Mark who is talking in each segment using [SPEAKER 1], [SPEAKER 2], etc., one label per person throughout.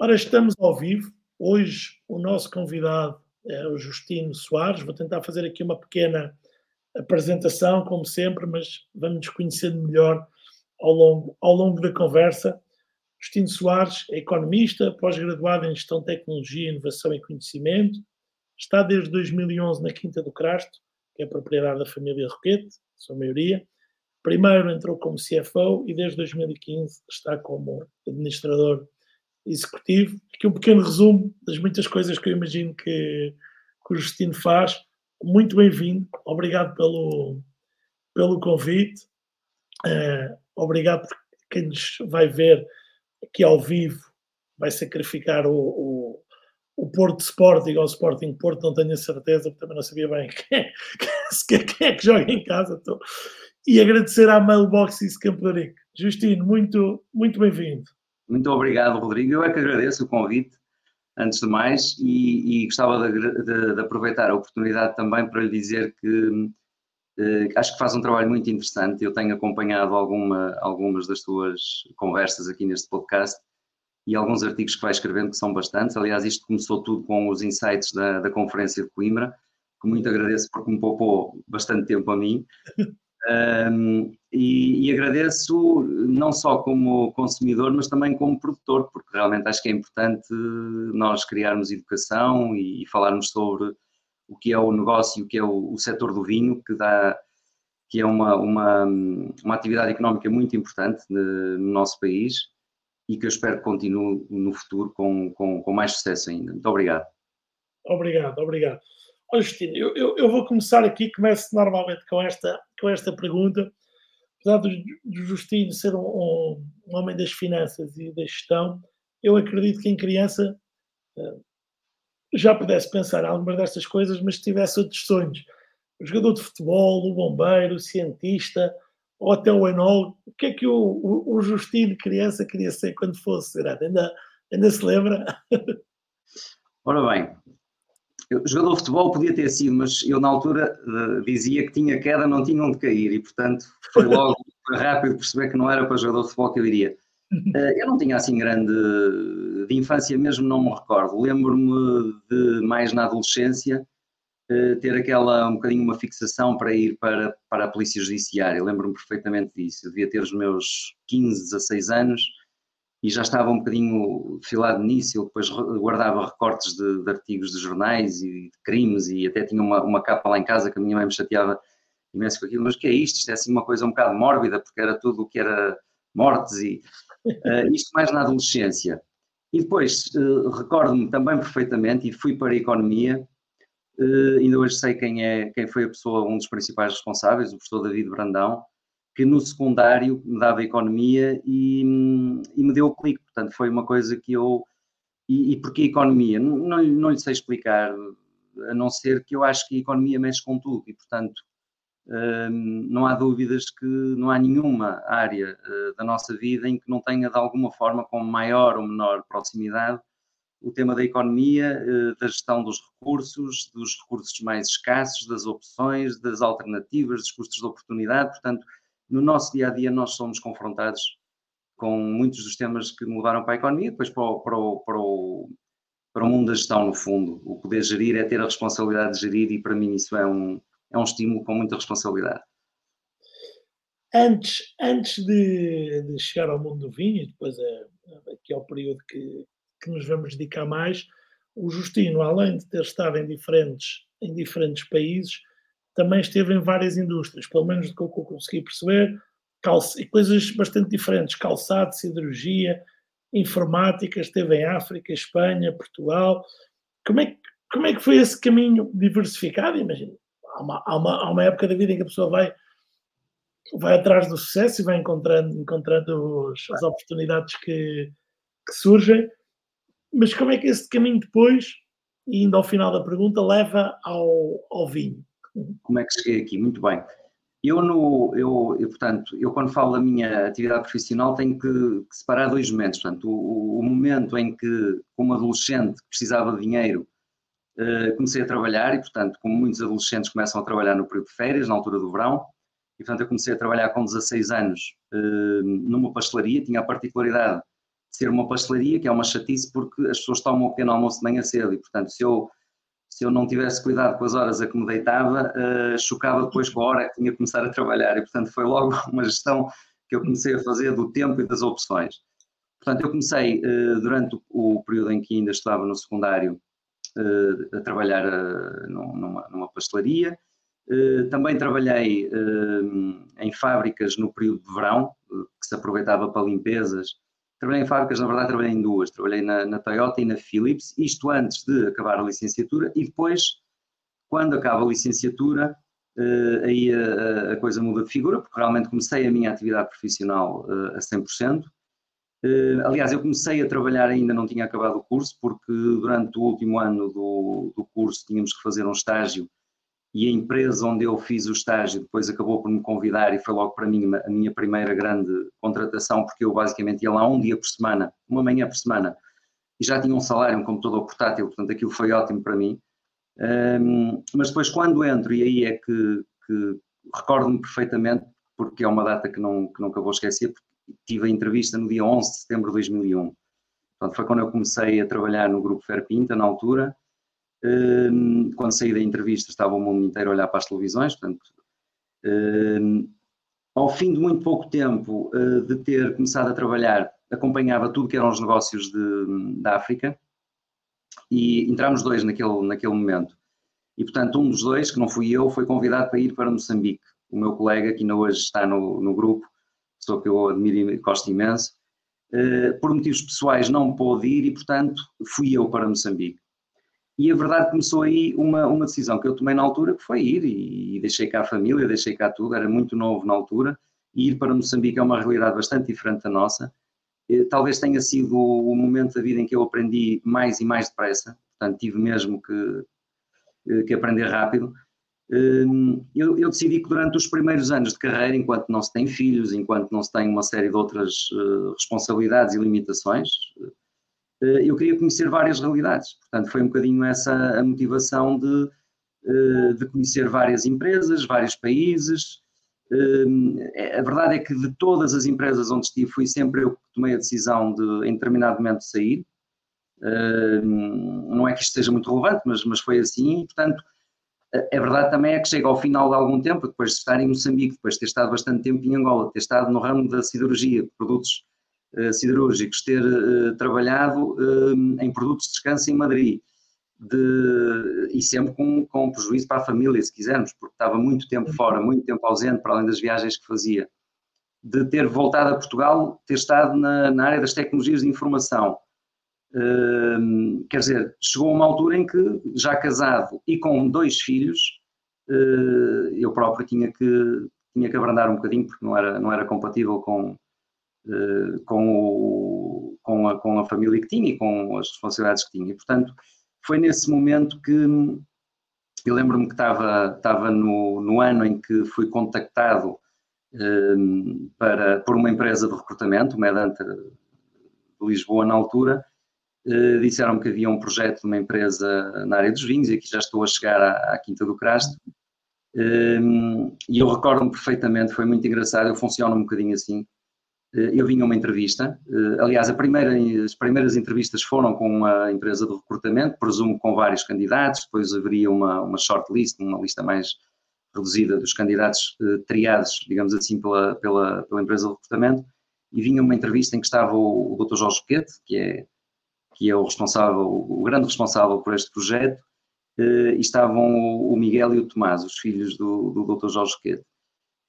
[SPEAKER 1] Ora, estamos ao vivo. Hoje o nosso convidado é o Justino Soares. Vou tentar fazer aqui uma pequena apresentação, como sempre, mas vamos nos conhecendo melhor ao longo, ao longo da conversa. Justino Soares é economista, pós-graduado em Gestão Tecnologia, Inovação e Conhecimento. Está desde 2011 na Quinta do Crasto, que é propriedade da família Roquete, sua maioria. Primeiro entrou como CFO e desde 2015 está como administrador executivo. Aqui um pequeno resumo das muitas coisas que eu imagino que, que o Justino faz. Muito bem-vindo, obrigado pelo, pelo convite, uh, obrigado por quem nos vai ver aqui ao vivo, vai sacrificar o, o, o Porto Sporting ou o Sporting Porto, não tenho a certeza, porque também não sabia bem quem é, quem é que joga em casa. E agradecer à Mailbox e Campo Justino, muito, muito bem-vindo.
[SPEAKER 2] Muito obrigado, Rodrigo. Eu é que agradeço o convite, antes de mais, e, e gostava de, de, de, aproveitar a oportunidade também para lhe dizer que eh, acho que faz um trabalho muito interessante. Eu tenho acompanhado alguma, algumas das suas conversas aqui neste podcast e alguns artigos que vai escrevendo, que são bastantes. Aliás, isto começou tudo com os insights da, da Conferência de Coimbra, que muito agradeço porque me poupou bastante tempo a mim. Um, e, e, agradeço não só como consumidor, mas também como produtor, porque realmente acho que é importante nós criarmos educação e, e falarmos sobre o que é o negócio, o que é o, o setor do vinho, que dá que é uma, uma, uma atividade económica muito importante no nosso país e que eu espero que continue no futuro com, com, com mais sucesso ainda. Muito obrigado.
[SPEAKER 1] Obrigado, obrigado. Olha, Justino, eu, eu, eu, vou começar aqui, começo normalmente com esta, com esta pergunta. Apesar do, do Justino ser um, um, um, homem das finanças e da gestão, eu acredito que em criança uh, já pudesse pensar algumas destas coisas, mas tivesse outros sonhos. O jogador de futebol, o bombeiro, o cientista, ou até o enólogo. O que é que o, o, o Justino, criança, queria ser quando fosse? Ainda, ainda se lembra?
[SPEAKER 2] Ora bem, eu, jogador de futebol podia ter sido, mas eu na altura uh, dizia que tinha queda, não tinha onde cair, e portanto foi logo rápido perceber que não era para jogador de futebol que eu iria. Uh, eu não tinha assim grande. De infância mesmo, não me recordo. Lembro-me de mais na adolescência uh, ter aquela, um bocadinho uma fixação para ir para, para a Polícia Judiciária. Lembro-me perfeitamente disso. Eu devia ter os meus 15, 16 anos e já estava um bocadinho filado nisso. Eu depois guardava recortes de, de, artigos de jornais e de crimes e até tinha uma, uma capa lá em casa que a minha mãe me chateava imenso com aquilo. Mas o que é isto? Isto é assim uma coisa um bocado mórbida, porque era tudo o que era mortes e uh, isto mais na adolescência. E depois uh, recordo-me também perfeitamente e fui para a economia. Uh, ainda hoje sei quem é quem foi a pessoa, um dos principais responsáveis, o professor David Brandão, que no secundário me dava economia e, e me deu o clique. Portanto, foi uma coisa que eu. E, e porque economia? Não, não, não lhe sei explicar, a não ser que eu acho que a economia mexe com tudo e, portanto, hum, não há dúvidas que não há nenhuma área uh, da nossa vida em que não tenha, de alguma forma, com maior ou menor proximidade, o tema da economia, uh, da gestão dos recursos, dos recursos mais escassos, das opções, das alternativas, dos custos de oportunidade. Portanto, no nosso dia a dia nós somos confrontados com muitos dos temas que mudaram para a economia, depois para o, para o, para o, para o mundo da gestão, no fundo. O poder gerir é ter a responsabilidade de gerir e para mim isso é um, é um estímulo com muita responsabilidade.
[SPEAKER 1] Antes, antes de, de chegar ao mundo do vinho, e depois é, aqui é o período que, que nos vamos dedicar mais, o Justino, além de ter estado em diferentes, em diferentes países, também esteve em várias indústrias, pelo menos do que eu consegui perceber, e coisas bastante diferentes, calçado, siderurgia, informática, esteve em África, Espanha, Portugal. Como é que, como é que foi esse caminho diversificado? Imagina, há uma, há, uma, há uma época da vida em que a pessoa vai, vai atrás do sucesso e vai encontrando, encontrando os, as oportunidades que, que surgem, mas como é que esse caminho depois, e indo ao final da pergunta, leva ao, ao vinho?
[SPEAKER 2] Como é que cheguei aqui? Muito bem. Eu, no, eu, eu, portanto, eu quando falo da minha atividade profissional tenho que, que separar dois momentos. Portanto, o, o, momento em que, como adolescente, precisava de dinheiro, uh, comecei a trabalhar e, portanto, como muitos adolescentes começam a trabalhar no período de férias, na altura do verão, e, portanto, eu comecei a trabalhar com 16 anos uh, numa pastelaria, tinha a particularidade de ser uma pastelaria, que é uma chatice porque as pessoas tomam o pequeno almoço de manhã cedo e, portanto, se eu, se eu não tivesse cuidado com as horas a que me deitava, uh, chocava depois com a hora que tinha que começar a trabalhar e, portanto, foi logo uma gestão que eu comecei a fazer do tempo e das opções. Portanto, eu comecei uh, durante o, período em que ainda estava no secundário uh, a trabalhar numa, numa pastelaria, também trabalhei em fábricas no período de verão, que se aproveitava para limpezas Trabalhei em fábricas, na verdade trabalhei em duas, trabalhei na, na, Toyota e na Philips, isto antes de acabar a licenciatura e depois, quando acaba a licenciatura, uh, aí a, a, coisa muda de figura, porque realmente comecei a minha atividade profissional uh, a 100%. Uh, aliás, eu comecei a trabalhar ainda não tinha acabado o curso, porque durante o último ano do, do curso tínhamos que fazer um estágio e a empresa onde eu fiz o estágio depois acabou por me convidar e foi logo para mim a minha primeira grande contratação, porque eu basicamente ia lá um dia por semana, uma manhã por semana, e já tinha um salário, um computador portátil, portanto aquilo foi ótimo para mim. Um, mas depois quando entro, e aí é que, que recordo-me perfeitamente, porque é uma data que, não, que nunca vou esquecer, porque tive a entrevista no dia 11 de setembro de 2001. Portanto, foi quando eu comecei a trabalhar no Grupo Ferpinta, na altura, quando saí da entrevista estava o mundo inteiro a olhar para as televisões, portanto, hum, ao fim de muito pouco tempo eh, de ter começado a trabalhar, acompanhava tudo que eram os negócios de, da África e entramos dois naquele, naquele momento. E, portanto, um dos dois, que não fui eu, foi convidado para ir para Moçambique. O meu colega, que ainda hoje está no, no grupo, pessoa que eu admiro e gosto imenso, eh, por motivos pessoais não pôde ir e, portanto, fui eu para Moçambique. E a verdade começou aí uma, uma decisão que eu tomei na altura, que foi ir e, e deixei cá a família, deixei cá tudo, era muito novo na altura, e ir para Moçambique é uma realidade bastante diferente da nossa. Talvez tenha sido o momento da vida em que eu aprendi mais e mais depressa, portanto tive mesmo que, eh, que aprender rápido. Hum, eu, eu, decidi que durante os primeiros anos de carreira, enquanto não se tem filhos, enquanto não se tem uma série de outras eh, responsabilidades e limitações, eh, eu queria conhecer várias realidades. Portanto, foi um bocadinho essa a motivação de, eh, de conhecer várias empresas, vários países. Eh, a verdade é que de todas as empresas onde estive, fui sempre eu que tomei a decisão de, em determinado momento, sair. Não é que isto seja muito relevante, mas, mas foi assim. Portanto, a verdade também é que chega ao final de algum tempo, depois de estar em Moçambique, depois de ter estado bastante tempo em Angola, ter estado no ramo da siderurgia, produtos uh, siderúrgicos ter uh, trabalhado uh, em produtos de descanso em Madrid. De, e sempre com, com prejuízo para a família, se quisermos, porque estava muito tempo fora, muito tempo ausente, para além das viagens que fazia. De ter voltado a Portugal, ter estado na, na área das tecnologias de informação. Quer dizer, chegou uma altura em que, já casado e com dois filhos, uh, eu próprio tinha que, tinha que abrandar um bocadinho, porque não era, não era compatível com, eh, com, o, com, a, com a família que tinha e com as responsabilidades que tinha. E, portanto, foi nesse momento que eu lembro-me que estava, estava no, no ano em que fui contactado um, eh, para, por uma empresa de recrutamento, uma Medanta de Lisboa na altura, uh, disseram-me que havia um projeto de uma empresa na área dos vinhos e aqui já estou a chegar à, à Quinta do Crasto. Um, e eu recordo-me perfeitamente, foi muito engraçado, eu funciono um bocadinho assim, eh, eu vim a uma entrevista, eh, aliás, primeira, as primeiras entrevistas foram com uma empresa de recrutamento, presumo com vários candidatos, depois haveria uma, uma shortlist, uma lista mais reduzida dos candidatos eh, triados, digamos assim, pela, pela, pela empresa de recrutamento, e vinha uma entrevista em que estava o, o Dr. Jorge Quete, que é, que é o responsável, o grande responsável por este projeto, e estavam o Miguel e o Tomás, os filhos do, do Dr. Jorge Quete.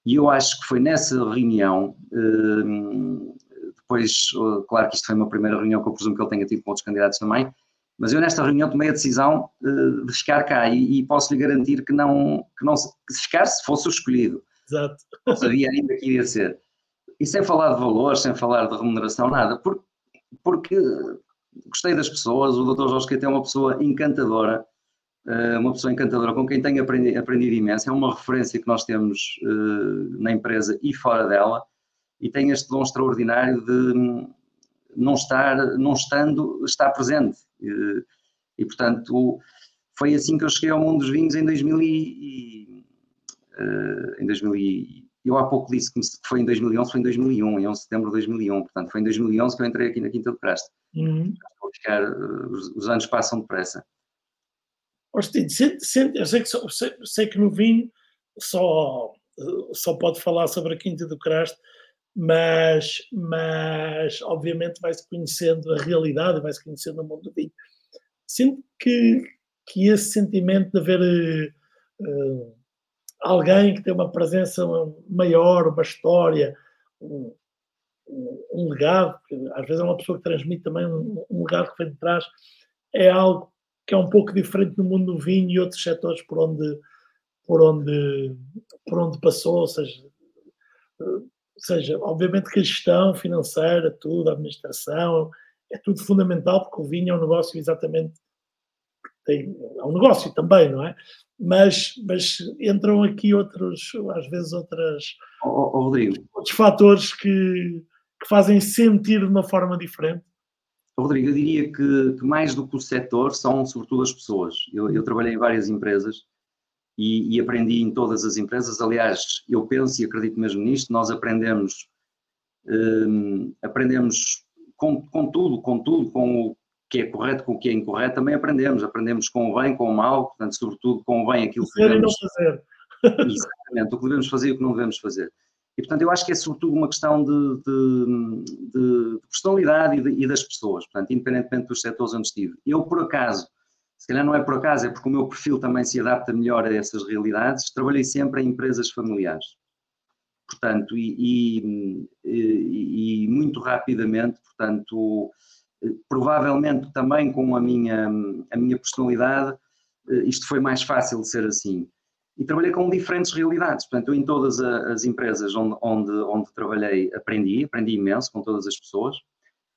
[SPEAKER 2] E eu acho que foi nessa reunião, hum, depois, claro que isto foi uma primeira reunião que eu presumo que ele tenha tido com outros candidatos também, mas eu nesta reunião tomei a decisão eh, de ficar cá e, posso lhe garantir que não, que não se ficar se fosse o escolhido.
[SPEAKER 1] Exato.
[SPEAKER 2] Não sabia ainda que iria ser. E sem falar de valores, sem falar de remuneração, nada, porque, porque gostei das pessoas, o Dr. Jorge Queite é uma pessoa encantadora, eh, uma pessoa encantadora com quem tenho aprendido, aprendido imenso, é uma referência que nós temos uh, na empresa e fora dela, e tem este dom extraordinário de não estar, não estando, estar presente. Uh, e, portanto, foi assim que eu cheguei ao mundo dos vinhos em, 2000 e, em 2000 eu há pouco disse que foi em 2011, foi em 2001, em 11 de setembro de 2001, portanto foi em 2011 que eu entrei aqui na Quinta do Crasto. Uhum. Vou ficar, os, os, anos passam depressa.
[SPEAKER 1] Austin, sente, sente, eu sei que, sei, sei que no vinho só, só pode falar sobre a Quinta do Crasto, mas, mas obviamente vai-se conhecendo a realidade, vai-se conhecendo o mundo do vinho. Sinto que, que esse sentimento de haver uh, alguém que tem uma presença maior, uma história, um, um, legado, às vezes é uma pessoa que transmite também um, um, legado que vem de trás, é algo que é um pouco diferente no mundo do vinho e outros setores por onde, por onde, por onde passou, ou seja, seja, obviamente que a gestão financeira, tudo, a administração, é tudo fundamental porque o vinho é um negócio exatamente tem, é um negócio também, não é? Mas, mas entram aqui outros, às vezes outras
[SPEAKER 2] oh, oh, Rodrigo.
[SPEAKER 1] outros fatores que, que fazem sentir de uma forma diferente.
[SPEAKER 2] Rodrigo, eu diria que, que mais do que o setor são sobretudo as pessoas. Eu, eu trabalhei em várias empresas e, e, aprendi em todas as empresas. Aliás, eu penso e acredito mesmo nisto, nós aprendemos, hum, aprendemos com, com, tudo, com tudo, com o que é correto, com o que é incorreto, também aprendemos. Aprendemos com o bem, com o mal, portanto, sobretudo com o bem aquilo que devemos
[SPEAKER 1] fazer.
[SPEAKER 2] Exatamente, o que devemos fazer e o que não devemos fazer. E, portanto, eu acho que é sobretudo uma questão de, de, de personalidade e, de, e, das pessoas, portanto, independentemente dos setores onde estive. Eu, por acaso, se calhar não é por acaso, é porque o meu perfil também se adapta melhor a essas realidades. Trabalhei sempre em empresas familiares. Portanto, e, e, e muito rapidamente, portanto, provavelmente também com a minha, a minha personalidade, isto foi mais fácil de ser assim. E trabalhei com diferentes realidades. Portanto, em todas as empresas onde, onde, onde trabalhei aprendi, aprendi imenso com todas as pessoas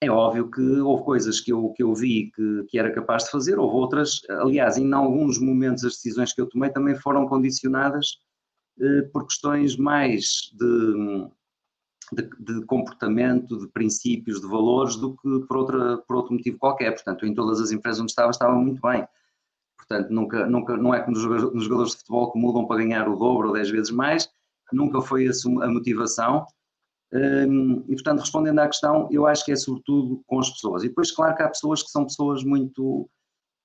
[SPEAKER 2] é óbvio que houve coisas que eu, que eu vi que, que era capaz de fazer, houve outras, aliás, em alguns momentos as decisões que eu tomei também foram condicionadas eh, por questões mais de, de, de, comportamento, de princípios, de valores, do que por, outra, por outro motivo qualquer. Portanto, em todas as empresas onde estava, estava muito bem. Portanto, nunca, nunca, não é como nos jogadores de futebol que mudam para ganhar o dobro ou dez vezes mais, nunca foi essa a motivação um, e, portanto, respondendo à questão, eu acho que é sobretudo com as pessoas. E depois, claro que há pessoas que são pessoas muito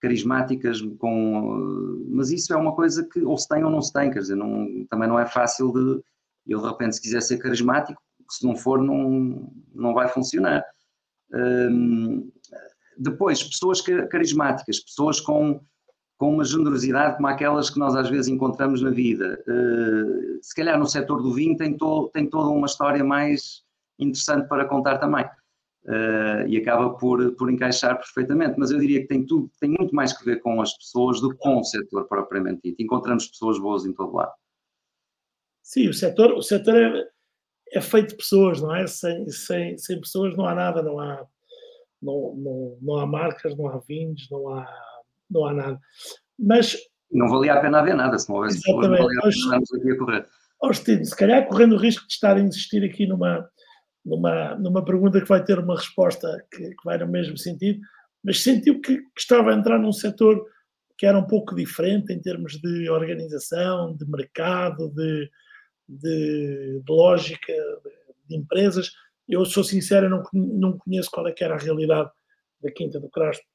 [SPEAKER 2] carismáticas, com, mas isso é uma coisa que ou se tem ou não se tem, quer dizer, não, também não é fácil de. Eu, de repente, se quiser ser carismático, se não for, não, não vai funcionar. Um, depois, pessoas carismáticas, pessoas com com uma generosidade como aquelas que nós às vezes encontramos na vida. Uh, se calhar no setor do vinho tem, to, tem toda uma história mais interessante para contar também. Uh, e acaba por, por encaixar perfeitamente, mas eu diria que tem tudo, tem muito mais que ver com as pessoas do que com o setor propriamente dito. Encontramos pessoas boas em todo lado.
[SPEAKER 1] Sim, o setor, o setor é, é feito de pessoas, não é? Sem, sem, sem pessoas não há nada, não há, não, não, não há marcas, não há vinhos, não há não há nada. Mas.
[SPEAKER 2] Não valia a pena haver nada, se não houvesse pessoas, não valia a pena aqui a correr.
[SPEAKER 1] Austin, se calhar correndo o risco de estar a insistir aqui numa, numa, numa pergunta que vai ter uma resposta que, que vai no mesmo sentido, mas sentiu que, que, estava a entrar num setor que era um pouco diferente em termos de organização, de mercado, de, de, de lógica de, de, empresas. Eu sou sincero, não, não conheço qual é que era a realidade da Quinta do Crasto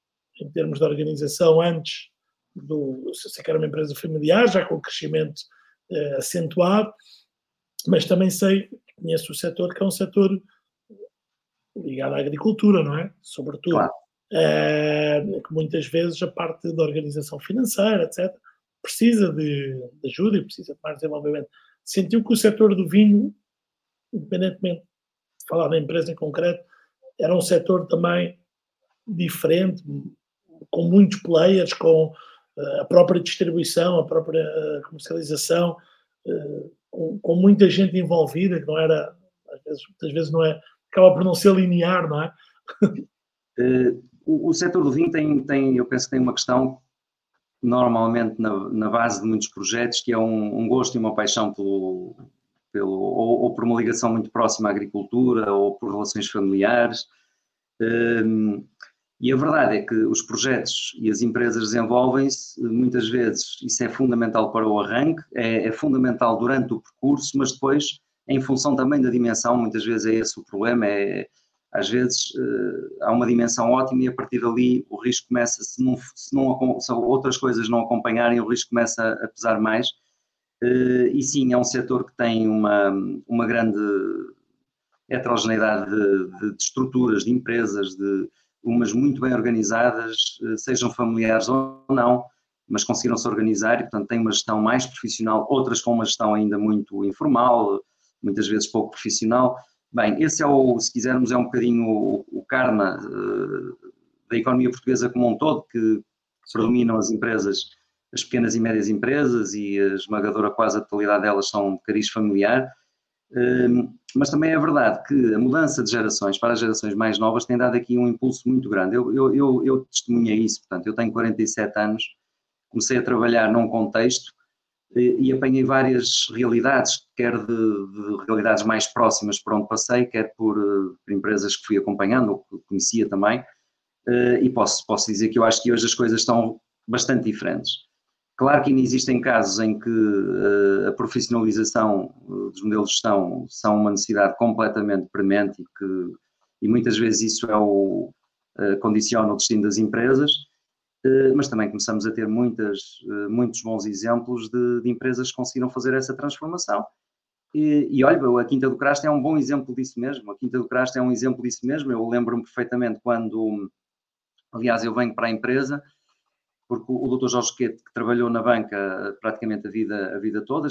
[SPEAKER 1] em termos de organização antes do sei que era uma empresa familiar, já com crescimento eh, acentuado, mas também sei, conheço o setor que é um setor ligado à agricultura, não é? Sobretudo. Claro. Eh, que muitas vezes a parte da organização financeira, etc., precisa de, de ajuda e precisa de mais desenvolvimento. Sentiu que o setor do vinho, independentemente de falar da empresa em concreto, era um setor também diferente, com muitos players, com uh, a própria distribuição, a própria uh, comercialização, uh, com, muita gente envolvida, que não era, às vezes, muitas vezes não é, acaba por não ser linear, não é?
[SPEAKER 2] o, o setor do vinho tem, tem, eu penso que tem uma questão normalmente na, na base de muitos projetos, que é um, um gosto e uma paixão pelo, pelo ou, ou, por uma ligação muito próxima à agricultura, ou por relações familiares. E a verdade é que os projetos e as empresas desenvolvem-se, muitas vezes isso é fundamental para o arranque, é, é, fundamental durante o percurso, mas depois em função também da dimensão, muitas vezes é esse o problema, é, às vezes há uma dimensão ótima e a partir dali o risco começa, se, não, se, não, se outras coisas não acompanharem, o risco começa a pesar mais. E sim, é um setor que tem uma, uma grande heterogeneidade de, de, de estruturas, de empresas, de umas muito bem organizadas, sejam familiares ou não, mas conseguiram se organizar e, portanto, têm uma gestão mais profissional, outras com uma gestão ainda muito informal, muitas vezes pouco profissional. Bem, esse é o, se quisermos, é um bocadinho o, o karma uh, da economia portuguesa como um todo, que predominam as empresas, as pequenas e médias empresas e a esmagadora quase a totalidade delas são de cariz familiar. Mas também é verdade que a mudança de gerações para as gerações mais novas tem dado aqui um impulso muito grande. Eu, eu, eu, eu testemunhei isso, portanto, eu tenho 47 anos, comecei a trabalhar num contexto e apanhei várias realidades, quer de, de, realidades mais próximas por onde passei, quer por, eh, por empresas que fui acompanhando, ou que conhecia também, eh, e posso, posso dizer que eu acho que hoje as coisas estão bastante diferentes. Claro que ainda existem casos em que eh, a profissionalização dos modelos de gestão são uma necessidade completamente premente e que e muitas vezes isso é o, condiciona o destino das empresas, eh, mas também começamos a ter muitas, eh, muitos bons exemplos de, de, empresas que conseguiram fazer essa transformação. E, e olha, a Quinta do Crasto é um bom exemplo disso mesmo. A Quinta do Crasto é um exemplo disso mesmo. Eu lembro-me perfeitamente quando, aliás, eu venho para a empresa, porque o Dr. Jorge Quete, que trabalhou na banca praticamente a vida, a vida toda,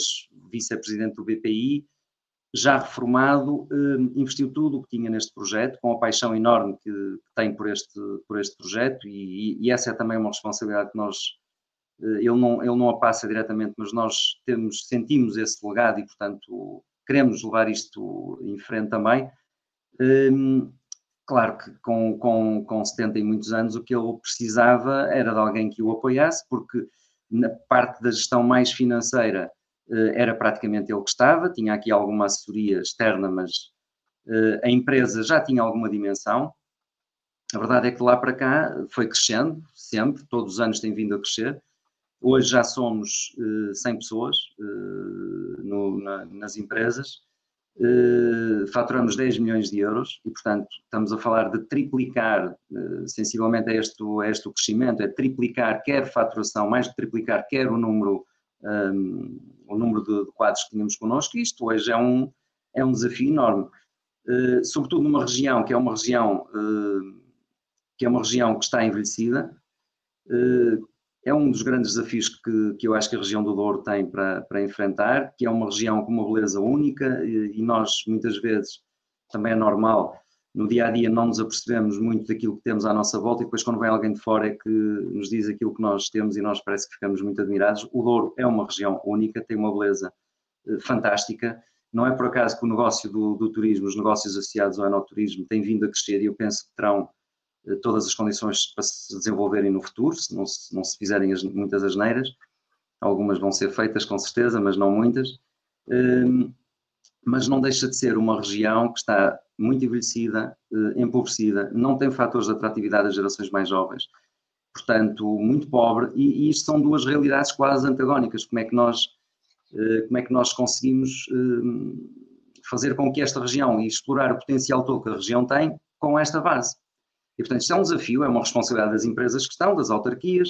[SPEAKER 2] vice-presidente do BPI, já reformado, hum, investiu tudo o que tinha neste projeto, com a paixão enorme que, tem por este, por este projeto, e, e, essa é também uma responsabilidade que nós, eh, ele não, ele não a passa diretamente, mas nós temos, sentimos esse legado e, portanto, queremos levar isto em frente também. Hum, claro que com, com, com 70 e muitos anos o que ele precisava era de alguém que o apoiasse, porque na parte da gestão mais financeira eh, era praticamente ele que estava, tinha aqui alguma assessoria externa, mas eh, a empresa já tinha alguma dimensão. A verdade é que lá para cá foi crescendo, sempre, todos os anos tem vindo a crescer. Hoje já somos 100 eh, pessoas nas empresas, faturamos 10 milhões de euros e, portanto, estamos a falar de triplicar sensivelmente a este, a este crescimento, é triplicar quer faturação, mais de triplicar quer o número um, o número de, quadros que tínhamos connosco, isto hoje é um, é um desafio enorme. Uh, sobretudo numa região que é uma região que é uma região que está envelhecida, é um dos grandes desafios que, que eu acho que a região do Douro tem para, para enfrentar, que é uma região com uma beleza única e, e nós muitas vezes também é normal no dia a dia não nos apercebemos muito daquilo que temos à nossa volta e depois quando vem alguém de fora é que nos diz aquilo que nós temos e nós parece que ficamos muito admirados. O Douro é uma região única, tem uma beleza eh, fantástica. Não é por acaso que o negócio do, do turismo, os negócios associados ao enoturismo têm vindo a crescer e eu penso que terão todas as condições para se desenvolverem no futuro, se não se, não se fizerem as, muitas asneiras. Algumas vão ser feitas com certeza, mas não muitas. Hum, mas não deixa de ser uma região que está muito envelhecida, eh, empobrecida, não tem fatores de atratividade das gerações mais jovens, portanto, muito pobre, e, e isto são duas realidades quase antagónicas. Como é que nós, eh, como é que nós conseguimos eh, fazer com que esta região e explorar o potencial todo que a região tem com esta base? E, portanto, isto é um desafio, é uma responsabilidade das empresas que estão, das autarquias,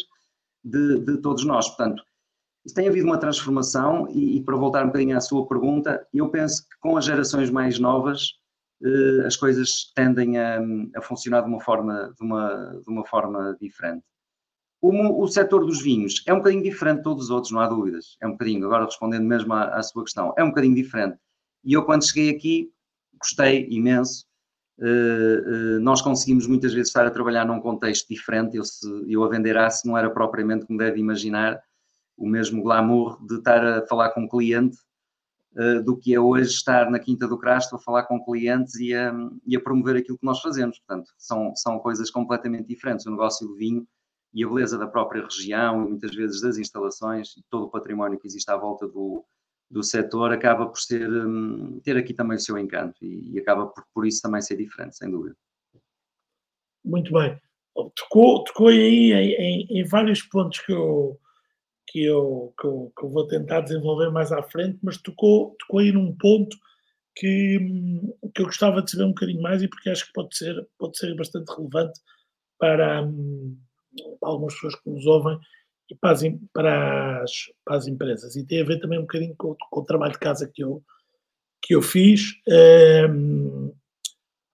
[SPEAKER 2] de, de todos nós. Portanto, tem havido uma transformação e, e, para voltar um bocadinho à sua pergunta, eu penso que com as gerações mais novas eh, as coisas tendem a, a, funcionar de uma forma, de uma, de uma forma diferente. O, o setor dos vinhos é um bocadinho diferente de todos os outros, não há dúvidas. É um bocadinho, agora respondendo mesmo à, à sua questão, é um bocadinho diferente. E eu quando cheguei aqui gostei imenso. Uh, uh, nós conseguimos muitas vezes estar a trabalhar num contexto diferente. Eu, se, eu a vender aço não era propriamente como deve imaginar o mesmo glamour de estar a falar com um cliente uh, do que é hoje estar na Quinta do Crasto a falar com clientes e a, e a promover aquilo que nós fazemos. Portanto, são, são coisas completamente diferentes. O negócio do vinho e a beleza da própria região e muitas vezes das instalações e todo o património que existe à volta do, do setor acaba por ser, um, ter aqui também o seu encanto e, e acaba por, por isso também ser diferente, sem dúvida.
[SPEAKER 1] Muito bem. Tocou, tocou aí em, em, em vários pontos que eu, que eu, que eu, que eu vou tentar desenvolver mais à frente, mas tocou, tocou aí num ponto que, que eu gostava de saber um bocadinho mais e porque acho que pode ser, pode ser bastante relevante para, para algumas pessoas que nos ouvem e para as, para as, para as empresas. E tem a ver também um bocadinho com, com o trabalho de casa que eu, que eu fiz, um, ehm,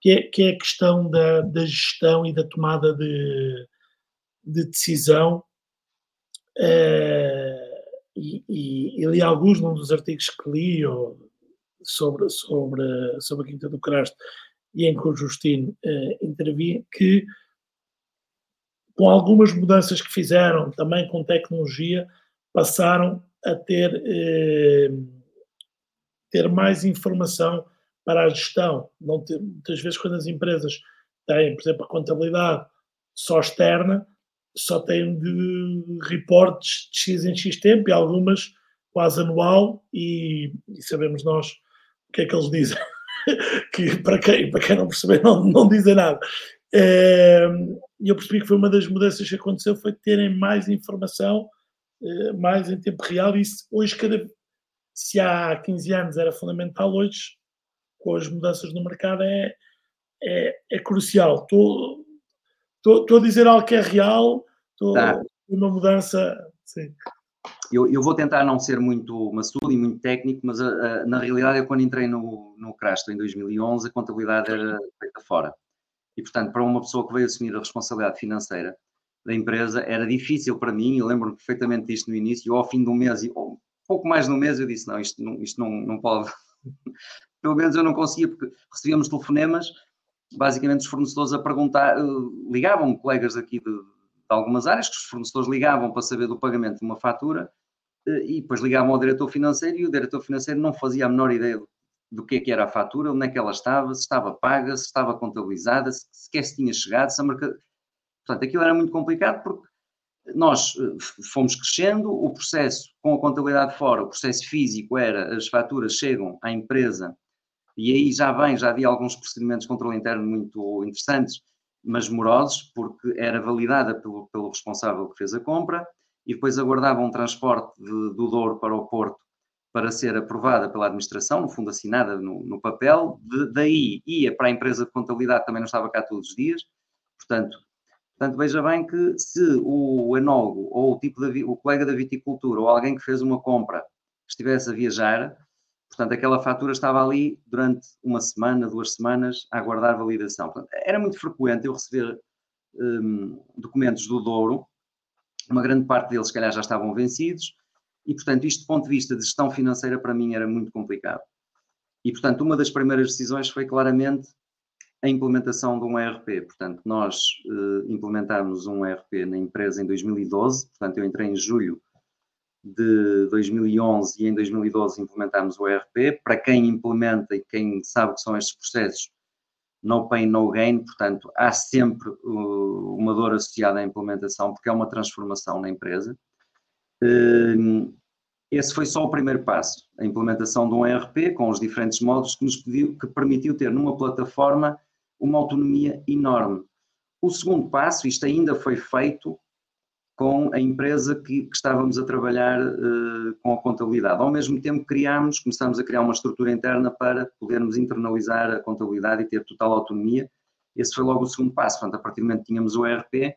[SPEAKER 1] que, é, que é a questão da, da gestão e da tomada de, de decisão. Uh, e, e, e, li alguns num dos artigos que li ou, sobre, sobre, sobre a Quinta do Crasto e em que o Justino uh, que com algumas mudanças que fizeram, também com tecnologia, passaram a ter, eh, ter mais informação para a gestão. Não ter, muitas vezes, quando as empresas têm, por exemplo, a contabilidade só externa, só têm de reportes de X em X tempo e algumas quase anual, e, e sabemos nós o que é que eles dizem. que para quem, para quem não perceber, não, não dizem nada. Ehm, e eu percebi que foi uma das mudanças que aconteceu, foi terem mais informação, eh, mais em tempo real, e hoje, cada, se há 15 anos era fundamental, hoje, com as mudanças no mercado, é, é, é crucial. Estou, estou, estou a dizer algo que é real, estou tá. uma mudança. Sim.
[SPEAKER 2] Eu, eu, vou tentar não ser muito maçudo e muito técnico, mas a, na realidade, eu quando entrei no, no Crasto em 2011, a contabilidade era feita fora. E, portanto, para uma pessoa que veio assumir a responsabilidade financeira da empresa, era difícil para mim, eu lembro-me perfeitamente disto no início, ao fim de um mês, ou pouco mais de um mês, eu disse, não, isto não, isto não, não pode... Pelo menos eu não conseguia, porque recebíamos telefonemas, basicamente os fornecedores a perguntar, eh, ligavam colegas aqui de, de algumas áreas, que os fornecedores ligavam para saber do pagamento de uma fatura, eh, e depois ligavam ao diretor financeiro e o diretor financeiro não fazia a menor ideia do que é que era a fatura, onde é que ela estava, se estava paga, se estava contabilizada, se sequer se tinha chegado, se a. Portanto, aquilo era muito complicado porque nós eh, fomos crescendo, o processo com a contabilidade fora, o processo físico era as faturas chegam à empresa e aí já vem, já havia alguns procedimentos de controle interno muito interessantes, mas morosos, porque era validada pelo, pelo responsável que fez a compra e depois aguardava um transporte de, do Douro para o Porto para ser aprovada pela administração, no fundo assinada no, no papel, de, daí ia para a empresa de contabilidade, também não estava cá todos os dias, portanto, portanto veja bem que se o enólogo ou o, tipo de, o colega da viticultura ou alguém que fez uma compra estivesse a viajar, portanto aquela fatura estava ali durante uma semana, duas semanas, a aguardar validação. Portanto, era muito frequente eu receber um, documentos do Douro, uma grande parte deles, se calhar, já estavam vencidos, e, portanto, isto do ponto de vista de gestão financeira para mim era muito complicado. E, portanto, uma das primeiras decisões foi claramente a implementação de um ERP. Portanto, nós uh, implementámos um ERP na empresa em 2012, portanto, eu entrei em julho de 2011 e em 2012 implementámos o ERP. Para quem implementa e quem sabe o que são estes processos, no pain, no gain, portanto, há sempre uh, uma dor associada à implementação, porque é uma transformação na empresa. Uh, esse foi só o primeiro passo, a implementação de um ERP com os diferentes módulos que nos pediu, que permitiu ter numa plataforma uma autonomia enorme. O segundo passo, isto ainda foi feito com a empresa que, que estávamos a trabalhar uh, com a contabilidade. Ao mesmo tempo criámos, começámos a criar uma estrutura interna para podermos internalizar a contabilidade e ter total autonomia. Esse foi logo o segundo passo. Portanto, a partir do momento que tínhamos o ERP, eh,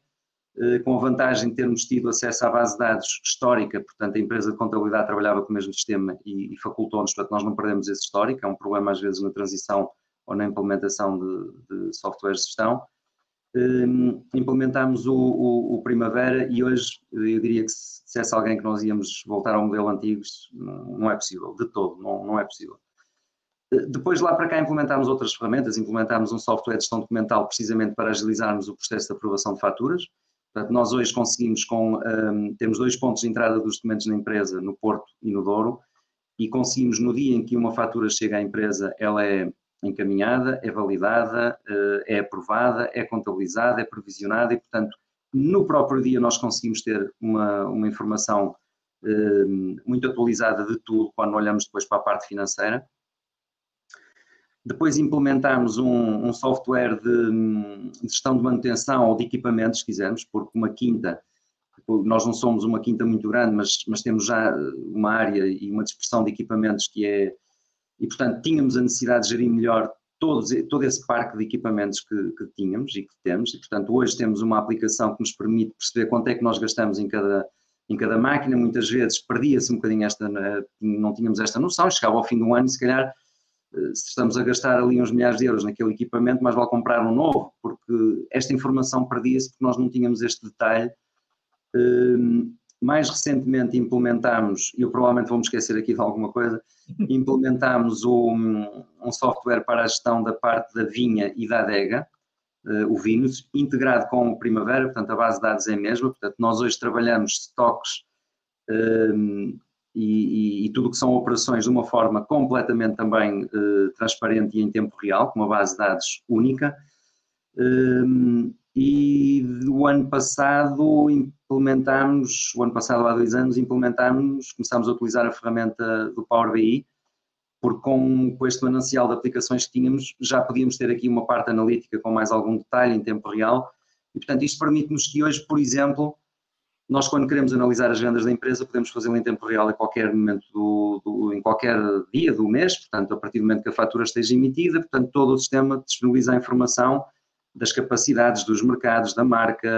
[SPEAKER 2] com a vantagem de termos tido acesso à base de dados histórica, portanto a empresa de contabilidade trabalhava com o mesmo sistema e, e facultou-nos, portanto nós não perdemos esse histórico, é um problema às vezes na transição ou na implementação de, de softwares de gestão. Um, implementámos o, o, o, Primavera e hoje eu diria que se dissesse alguém que nós íamos voltar ao modelo antigo, não, não é possível, de todo, não, não é possível. Eh, depois lá para cá implementámos outras ferramentas, implementámos um software de gestão documental precisamente para agilizarmos o processo de aprovação de faturas, Portanto, nós hoje conseguimos, com, um, temos dois pontos de entrada dos documentos na empresa, no Porto e no Douro, e conseguimos, no dia em que uma fatura chega à empresa, ela é encaminhada, é validada, uh, é aprovada, é contabilizada, é previsionada e, portanto, no próprio dia nós conseguimos ter uma, uma informação uh, muito atualizada de tudo quando olhamos depois para a parte financeira. Depois implementámos um, um software de, de, gestão de manutenção ou de equipamentos, se quisermos, porque uma quinta, nós não somos uma quinta muito grande, mas, mas temos já uma área e uma dispersão de equipamentos que é, e, portanto, tínhamos a necessidade de gerir melhor todos, todo esse parque de equipamentos que, que, tínhamos e que temos, e, portanto, hoje temos uma aplicação que nos permite perceber quanto é que nós gastamos em cada, em cada máquina, muitas vezes perdia-se um bocadinho esta, não tínhamos esta noção, chegava ao fim do ano e se calhar eh, se estamos a gastar ali uns milhares de euros naquele equipamento, mais vale comprar um novo, porque esta informação perdia-se porque nós não tínhamos este detalhe. Ehm, mais recentemente implementámos, e eu provavelmente vou me esquecer aqui de alguma coisa, implementámos um, um software para a gestão da parte da vinha e da adega, eh, o Vinus, integrado com o Primavera, portanto a base de dados é a mesma, portanto nós hoje trabalhamos stocks ehm, e, e, e, tudo que são operações de uma forma completamente também uh, transparente e em tempo real, com uma base de dados única. Um, e o ano passado implementámos, o ano passado há dois anos implementámos, começámos a utilizar a ferramenta do Power BI, porque com, com este manancial de aplicações que tínhamos já podíamos ter aqui uma parte analítica com mais algum detalhe em tempo real e portanto isto permite-nos que hoje, por exemplo, nós, quando queremos analisar as vendas da empresa, podemos fazê-lo em tempo real a qualquer momento, do, do, em qualquer dia do mês, portanto, a partir do momento que a fatura esteja emitida, portanto, todo o sistema disponibiliza a informação das capacidades dos mercados, da marca,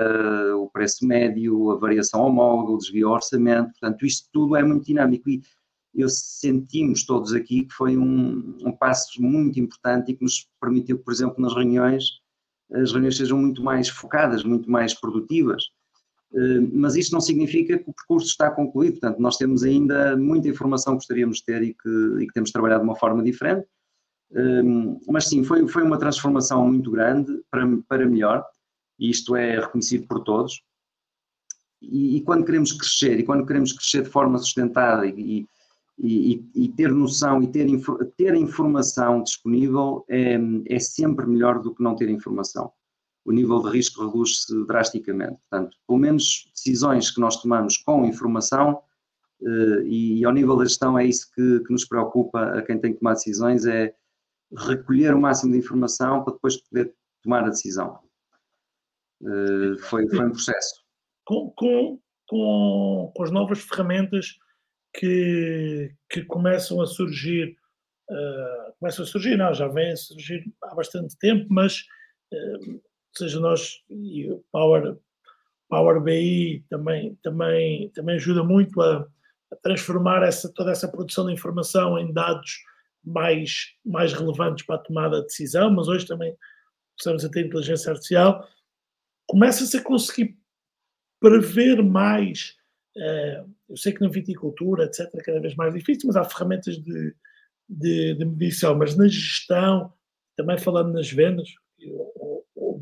[SPEAKER 2] o preço médio, a variação homóloga, o desvio ao orçamento, portanto, isto tudo é muito dinâmico. E eu sentimos todos aqui que foi um, um passo muito importante e que nos permitiu por exemplo, nas reuniões, as reuniões sejam muito mais focadas, muito mais produtivas, mas isto não significa que o percurso está concluído, portanto, nós temos ainda muita informação que gostaríamos de ter e que, e que temos trabalhado de uma forma diferente, eh, mas sim, foi, foi uma transformação muito grande para, para melhor, e isto é reconhecido por todos, e, e quando queremos crescer, e quando queremos crescer de forma sustentada e, e, e, ter noção e ter, ter informação disponível é, é sempre melhor do que não ter informação o nível de risco reduz-se drasticamente. Portanto, pelo menos decisões que nós tomamos com informação eh, e ao nível da gestão é isso que, que nos preocupa a quem tem que tomar decisões, é recolher o máximo de informação para depois poder tomar a decisão. Eh, foi, foi um processo.
[SPEAKER 1] Com, com, com, com as novas ferramentas que, que começam a surgir, uh, começam a surgir, não, já vêm a surgir há bastante tempo, mas uh, seja, nós e o Power, Power BI também, também, também ajuda muito a, a, transformar essa, toda essa produção de informação em dados mais, mais relevantes para a tomada de decisão, mas hoje também precisamos ter inteligência artificial, começa-se a conseguir prever mais. Uh, eu sei que na viticultura, etc., é cada vez mais difícil, mas há ferramentas de, de, de medição, mas na gestão, também falando nas vendas,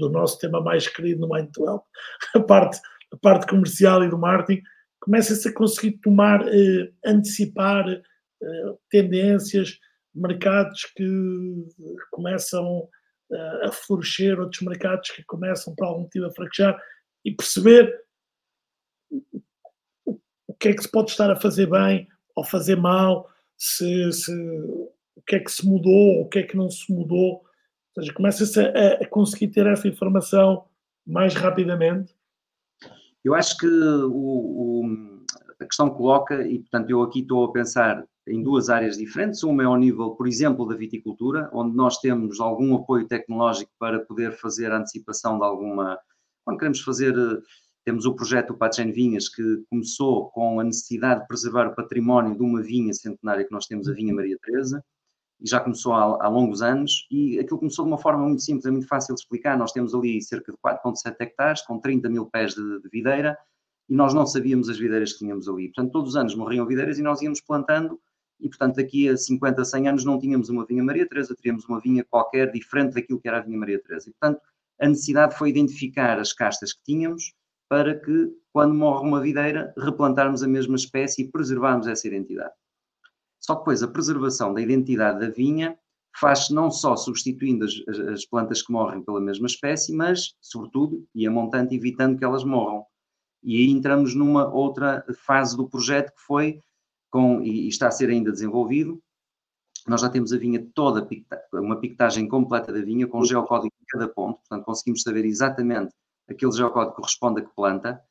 [SPEAKER 1] do nosso tema mais querido no Mind 12, a parte, a parte comercial e do marketing, começa-se a conseguir tomar, eh, antecipar eh, tendências, mercados que começam eh, a florescer, outros mercados que começam por algum motivo a fraquejar e perceber o que é que se pode estar a fazer bem ou fazer mal, se, se, o que é que se mudou, o que é que não se mudou ou seja, começa-se a, a, conseguir ter essa informação mais rapidamente?
[SPEAKER 2] Eu acho que o, o, a questão coloca, e portanto eu aqui estou a pensar em duas áreas diferentes. Uma é ao nível, por exemplo, da viticultura, onde nós temos algum apoio tecnológico para poder fazer a antecipação de alguma. Quando queremos fazer. Temos o projeto Patchen Vinhas, que começou com a necessidade de preservar o património de uma vinha centenária que nós temos, a Vinha Maria Teresa, e já começou há, há, longos anos, e aquilo começou de uma forma muito simples, é muito fácil de explicar. Nós temos ali cerca de 4,7 hectares, com 30 mil pés de, de, videira, e nós não sabíamos as videiras que tínhamos ali. Portanto, todos os anos morriam videiras e nós íamos plantando, e portanto, daqui a 50, 100 anos não tínhamos uma vinha Maria Teresa, teríamos uma vinha qualquer diferente daquilo que era a vinha Maria Teresa. E portanto, a necessidade foi identificar as castas que tínhamos para que, quando morre uma videira, replantarmos a mesma espécie e preservarmos essa identidade. Só que depois a preservação da identidade da vinha faz-se não só substituindo as, as, plantas que morrem pela mesma espécie, mas, sobretudo, e a montante, evitando que elas morram. E aí entramos numa outra fase do projeto que foi, com, e, está a ser ainda desenvolvido, nós já temos a vinha toda, uma pictagem completa da vinha, com geocódigo em cada ponto, portanto conseguimos saber exatamente aquele geocódigo que corresponde a que planta,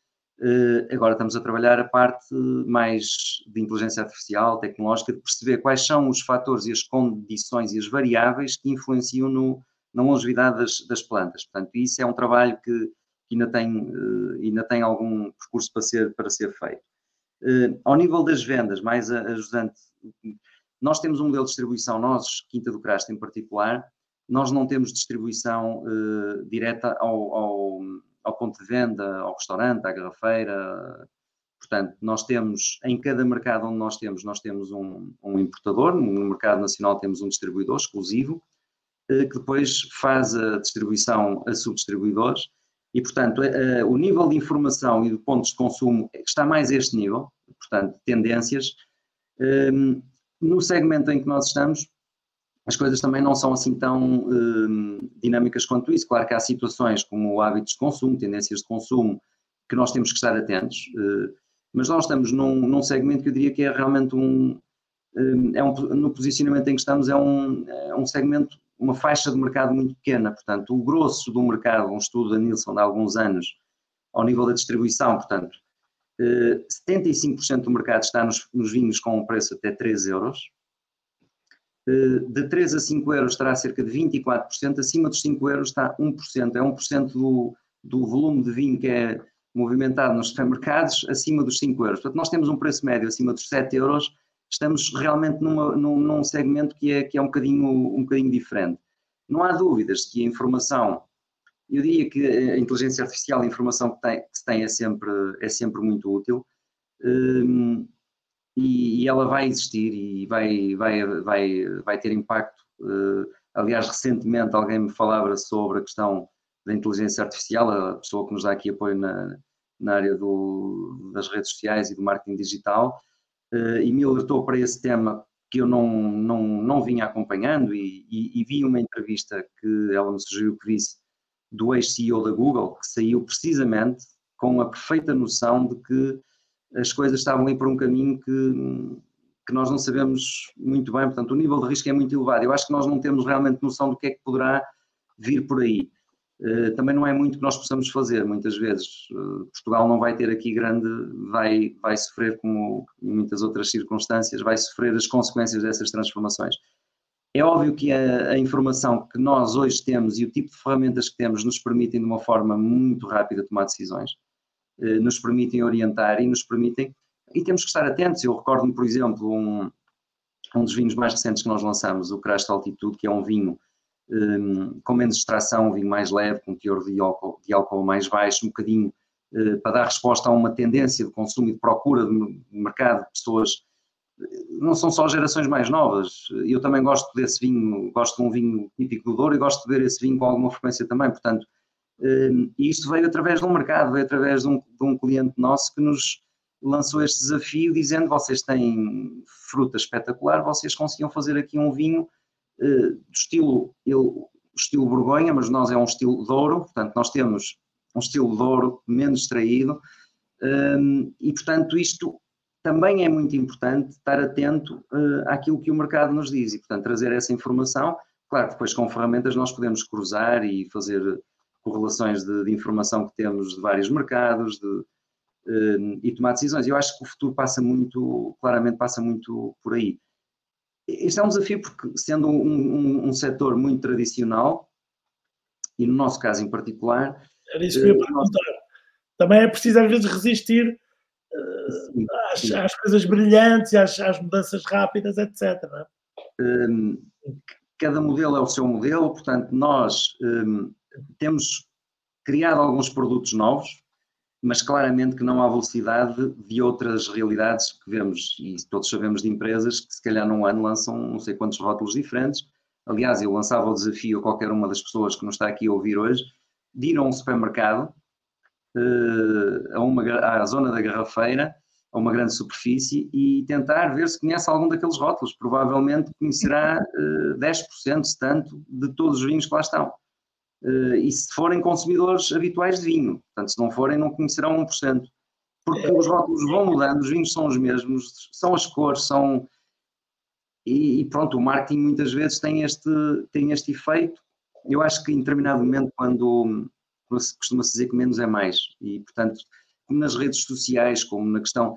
[SPEAKER 2] agora estamos a trabalhar a parte mais de inteligência artificial, tecnológica, de perceber quais são os fatores e as condições e as variáveis que influenciam no, na longevidade das, das plantas. Portanto, isso é um trabalho que, ainda, tem, ainda tem algum percurso para ser, para ser feito. Ao nível das vendas, mais ajudante, nós temos um modelo de distribuição, nós, Quinta do Crasto em particular, nós não temos distribuição direta ao, ao, ponto de venda, ao restaurante, à garrafeira. Portanto, nós temos, em cada mercado onde nós temos, nós temos um, um importador, no mercado nacional temos um distribuidor exclusivo, uh, que depois faz a distribuição a subdistribuidores, e, portanto, uh, o nível de informação e de pontos de consumo está mais a este nível, portanto, tendências. Um, no segmento em que nós estamos, as coisas também não são assim tão uh, dinâmicas quanto isso. Claro que há situações como hábitos de consumo, tendências de consumo, que nós temos que estar atentos, uh, mas nós estamos num, num, segmento que eu diria que é realmente um, uh, é um, no posicionamento em que estamos, é um, é um segmento, uma faixa de mercado muito pequena, portanto, o grosso do mercado, um estudo da Nielsen de há alguns anos, ao nível da distribuição, portanto, 75% do mercado está nos, nos, vinhos com um preço até 3 euros. De 3 a 5 euros estará cerca de 24%, acima dos 5 euros está 1%. É 1% do, do volume de vinho que é movimentado nos supermercados acima dos 5 euros. Portanto, nós temos um preço médio acima dos 7 euros, estamos realmente numa, num, num, segmento que é, que é um, bocadinho, um bocadinho diferente. Não há dúvidas que a informação eu diria que a inteligência artificial, a informação que, tem, que se tem é sempre, é sempre muito útil um, e, e, ela vai existir e vai, vai, vai, vai ter impacto. Uh, aliás, recentemente alguém me falava sobre a questão da inteligência artificial, a pessoa que nos dá aqui apoio na, na área do, das redes sociais e do marketing digital, uh, e me alertou para esse tema que eu não, não, não vinha acompanhando e, e, e vi uma entrevista que ela me sugeriu que visse do ex-CEO da Google, que saiu precisamente com a perfeita noção de que as coisas estavam aí por um caminho que, que nós não sabemos muito bem, portanto, o nível de risco é muito elevado. Eu acho que nós não temos realmente noção do que é que poderá vir por aí. Uh, também não é muito que nós possamos fazer, muitas vezes. Uh, Portugal não vai ter aqui grande, vai, vai sofrer, como em muitas outras circunstâncias, vai sofrer as consequências dessas transformações. É óbvio que a, a, informação que nós hoje temos e o tipo de ferramentas que temos nos permitem de uma forma muito rápida tomar decisões, eh, nos permitem orientar e nos permitem, e temos que estar atentos. Eu recordo-me, por exemplo, um, um dos vinhos mais recentes que nós lançamos, o Crash Altitude, que é um vinho um, com menos extração, um vinho mais leve, com teor de álcool, de álcool mais baixo, um bocadinho uh, para dar resposta a uma tendência de consumo e de procura de mercado de pessoas não são só gerações mais novas. Eu também gosto desse vinho, gosto de um vinho típico do Douro e gosto de ver esse vinho com alguma frequência também. Portanto, e isto veio através um mercado, veio através de um, de um cliente nosso que nos lançou este desafio dizendo vocês têm fruta espetacular, vocês conseguiam fazer aqui um vinho uh, do estilo, estilo Borgonha, mas nós é um estilo Douro, portanto nós temos um estilo Douro menos extraído um, e portanto isto também é muito importante estar atento uh, àquilo que o mercado nos diz e, portanto, trazer essa informação. Claro, depois com ferramentas nós podemos cruzar e fazer correlações de, de informação que temos de vários mercados de, uh, e tomar decisões. Eu acho que o futuro passa muito, claramente passa muito por aí. Este é um desafio porque, sendo um, um, um setor muito tradicional, e no nosso caso em particular...
[SPEAKER 1] Era isso que eu ia eh, perguntar. Também é preciso às vezes resistir às, às, coisas brilhantes, às, às mudanças rápidas, etc.
[SPEAKER 2] Um, cada modelo é o seu modelo, portanto, nós um, temos criado alguns produtos novos, mas claramente que não à velocidade de outras realidades que vemos, e todos sabemos de empresas que se calhar num ano lançam não sei quantos rótulos diferentes. Aliás, eu lançava o desafio a qualquer uma das pessoas que nos está aqui a ouvir hoje, de ir a um supermercado, uh, a, uma, à zona da garrafeira, a uma grande superfície e tentar ver se conhece algum daqueles rótulos. Provavelmente conhecerá uh, 10%, se tanto, de todos os vinhos que lá estão. Uh, e se forem consumidores habituais de vinho, portanto, se não forem, não conhecerão 1%. Porque os rótulos vão mudando, os vinhos são os mesmos, são as cores, são. E, e pronto, o marketing muitas vezes tem este, tem este efeito. Eu acho que em determinado momento, quando costuma-se dizer que menos é mais, e portanto nas redes sociais, como na questão,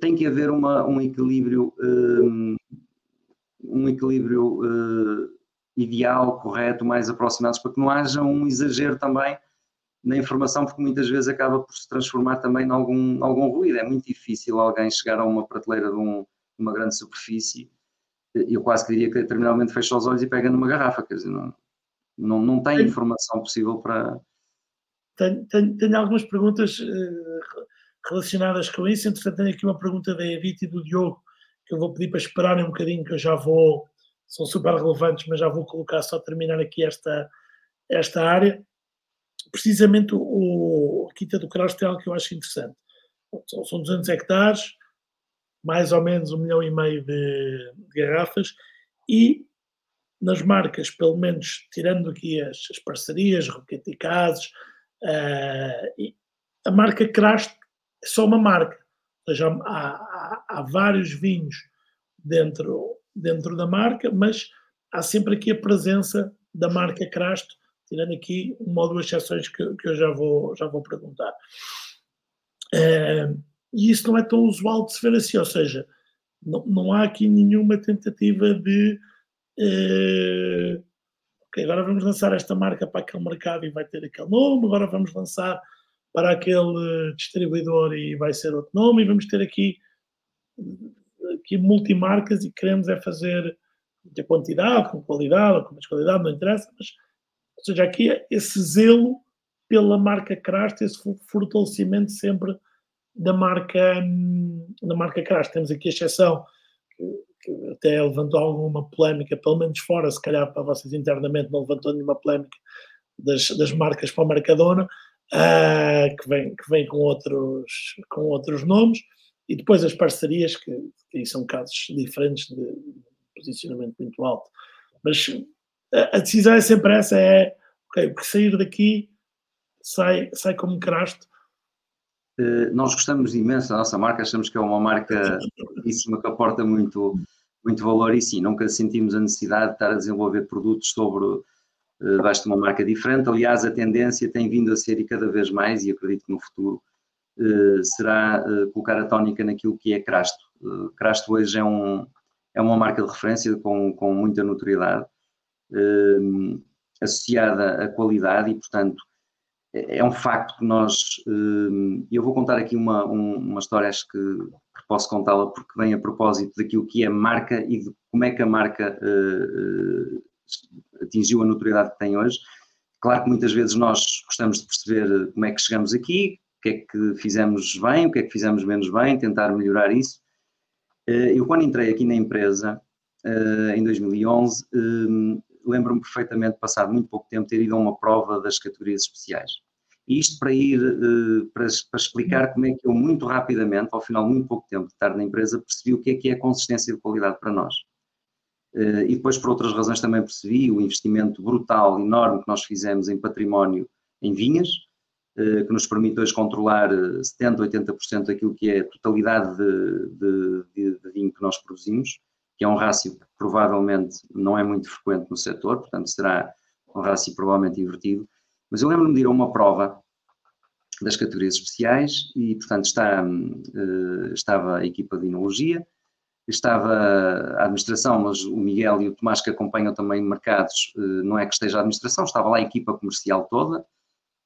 [SPEAKER 2] tem que haver uma, um equilíbrio, um, um equilíbrio uh, ideal, correto, mais aproximados, para que não haja um exagero também na informação, porque muitas vezes acaba por se transformar também em algum, algum ruído. É muito difícil alguém chegar a uma prateleira de, um, uma grande superfície, eu quase que diria que determinadamente fecha os olhos e pega numa garrafa, quer dizer, não, não, não tem informação possível para.
[SPEAKER 1] Tenho, tenho, tenho algumas perguntas uh, relacionadas com isso. Entretanto, tenho aqui uma pergunta da Edith e do Diogo, que eu vou pedir para esperarem um bocadinho, que eu já vou. São super relevantes, mas já vou colocar só terminar aqui esta, esta área. Precisamente o, a Quinta do Craus tem algo que eu acho interessante. São 200 hectares, mais ou menos um milhão e meio de, de garrafas, e nas marcas, pelo menos tirando aqui as, as parcerias, Roquete e Cases, uh, a marca Crasto é só uma marca. Ou seja, há, há, há, vários vinhos dentro, dentro da marca, mas há sempre aqui a presença da marca Crasto, tirando aqui uma ou duas exceções que, que eu já vou, já vou perguntar. Uh, e isso não é tão usual de se ver assim, ou seja, não, não há aqui nenhuma tentativa de Uh, ok, agora vamos lançar esta marca para aquele mercado e vai ter aquele nome, agora vamos lançar para aquele distribuidor e vai ser outro nome, e vamos ter aqui, aqui multimarcas e queremos é fazer de quantidade, com qualidade, com mais qualidade, não interessa, mas, ou seja, aqui esse zelo pela marca Craft, esse fortalecimento sempre da marca, da marca Craft. Temos aqui a exceção que até levantou alguma polémica, pelo menos fora, se calhar para vocês internamente não levantou nenhuma polémica das, das marcas para a Mercadona, uh, que, vem, que vem com outros, com outros nomes, e depois as parcerias, que, que são casos diferentes de posicionamento muito alto. Mas a, a decisão é sempre essa, é, ok, porque sair daqui sai, sai como crasto,
[SPEAKER 2] eh, nós gostamos imenso da nossa marca, achamos que é uma marca que aporta muito, muito valor e sim, nunca sentimos a necessidade de estar a desenvolver produtos sobre uh, debaixo de uma marca diferente. Aliás, a tendência tem vindo a ser e cada vez mais, e acredito que no futuro será uh, colocar a tónica naquilo que é Crasto. Uh, Crasto hoje é, um, é uma marca de referência com, com muita notoriedade, associada à qualidade e, portanto, é, é um facto que nós. Hum, eu vou contar aqui uma, uma história, acho que, que posso contá-la, porque vem a propósito daquilo que é marca e de como é que a marca atingiu a notoriedade que tem hoje. Claro que muitas vezes nós gostamos de perceber como é que chegamos aqui, que é que fizemos bem, o que é que fizemos menos bem, tentar melhorar isso. Uh, eu, quando entrei aqui na empresa, em 2011, lembro-me perfeitamente, passado muito pouco tempo, ter ido a uma prova das categorias especiais. E isto para ir, para, para, explicar como é que eu, muito rapidamente, ao final de muito pouco tempo de estar na empresa, percebi o que é que é a consistência de qualidade para nós. E depois, por outras razões, também percebi o investimento brutal, enorme que nós fizemos em património em vinhas, que nos permite hoje controlar 70%, 80% daquilo que é a totalidade de, de, de, de vinho que nós produzimos que é um rácio que provavelmente não é muito frequente no setor, portanto será um rácio provavelmente invertido. Mas eu lembro-me de ir a uma prova das categorias especiais e, portanto, está, uh, estava a equipa de inologia, estava a administração, mas o Miguel e o Tomás que acompanham também mercados, não é que esteja a administração, estava lá a equipa comercial toda,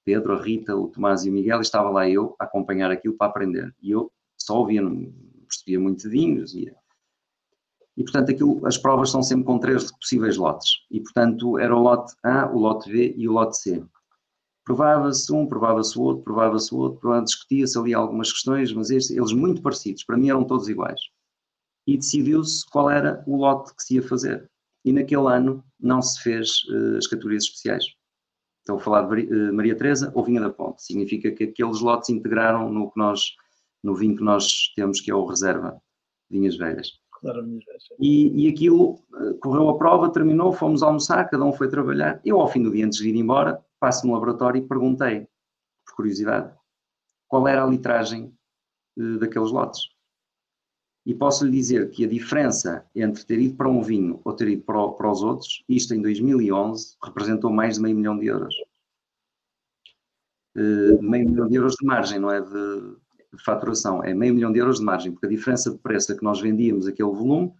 [SPEAKER 2] Pedro, a Rita, o Tomás e o Miguel, e estava lá eu a acompanhar aquilo para aprender. E eu só ouvia, não percebia muito de ia e, portanto, aquilo, as provas são sempre com três possíveis lotes. E, portanto, era o lote A, o lote B e o lote C. Provava-se um, provava-se o outro, provava-se o outro, discutia-se ali algumas questões, mas este, eles muito parecidos, para mim eram todos iguais. E decidiu-se qual era o lote que se ia fazer. E naquele ano não se fez uh, as categorias especiais. Estou a falar de uh, Maria Teresa ou Vinha da Ponte. Significa que aqueles lotes integraram no, que nós, no vinho que nós temos, que é o reserva, vinhas velhas. E, e aquilo eh, correu a prova, terminou, fomos almoçar, cada um foi trabalhar. Eu, ao fim do dia, antes de ir embora, passo no laboratório e perguntei, por curiosidade, qual era a litragem uh, daqueles lotes. E posso lhe dizer que a diferença entre ter ido para um vinho ou ter ido para, para os outros, isto em 2011, representou mais de meio milhão de euros. Uh, meio milhão de euros de margem, não é? De, de faturação, é meio milhão de euros de margem, porque a diferença de preço a que nós vendíamos aquele volume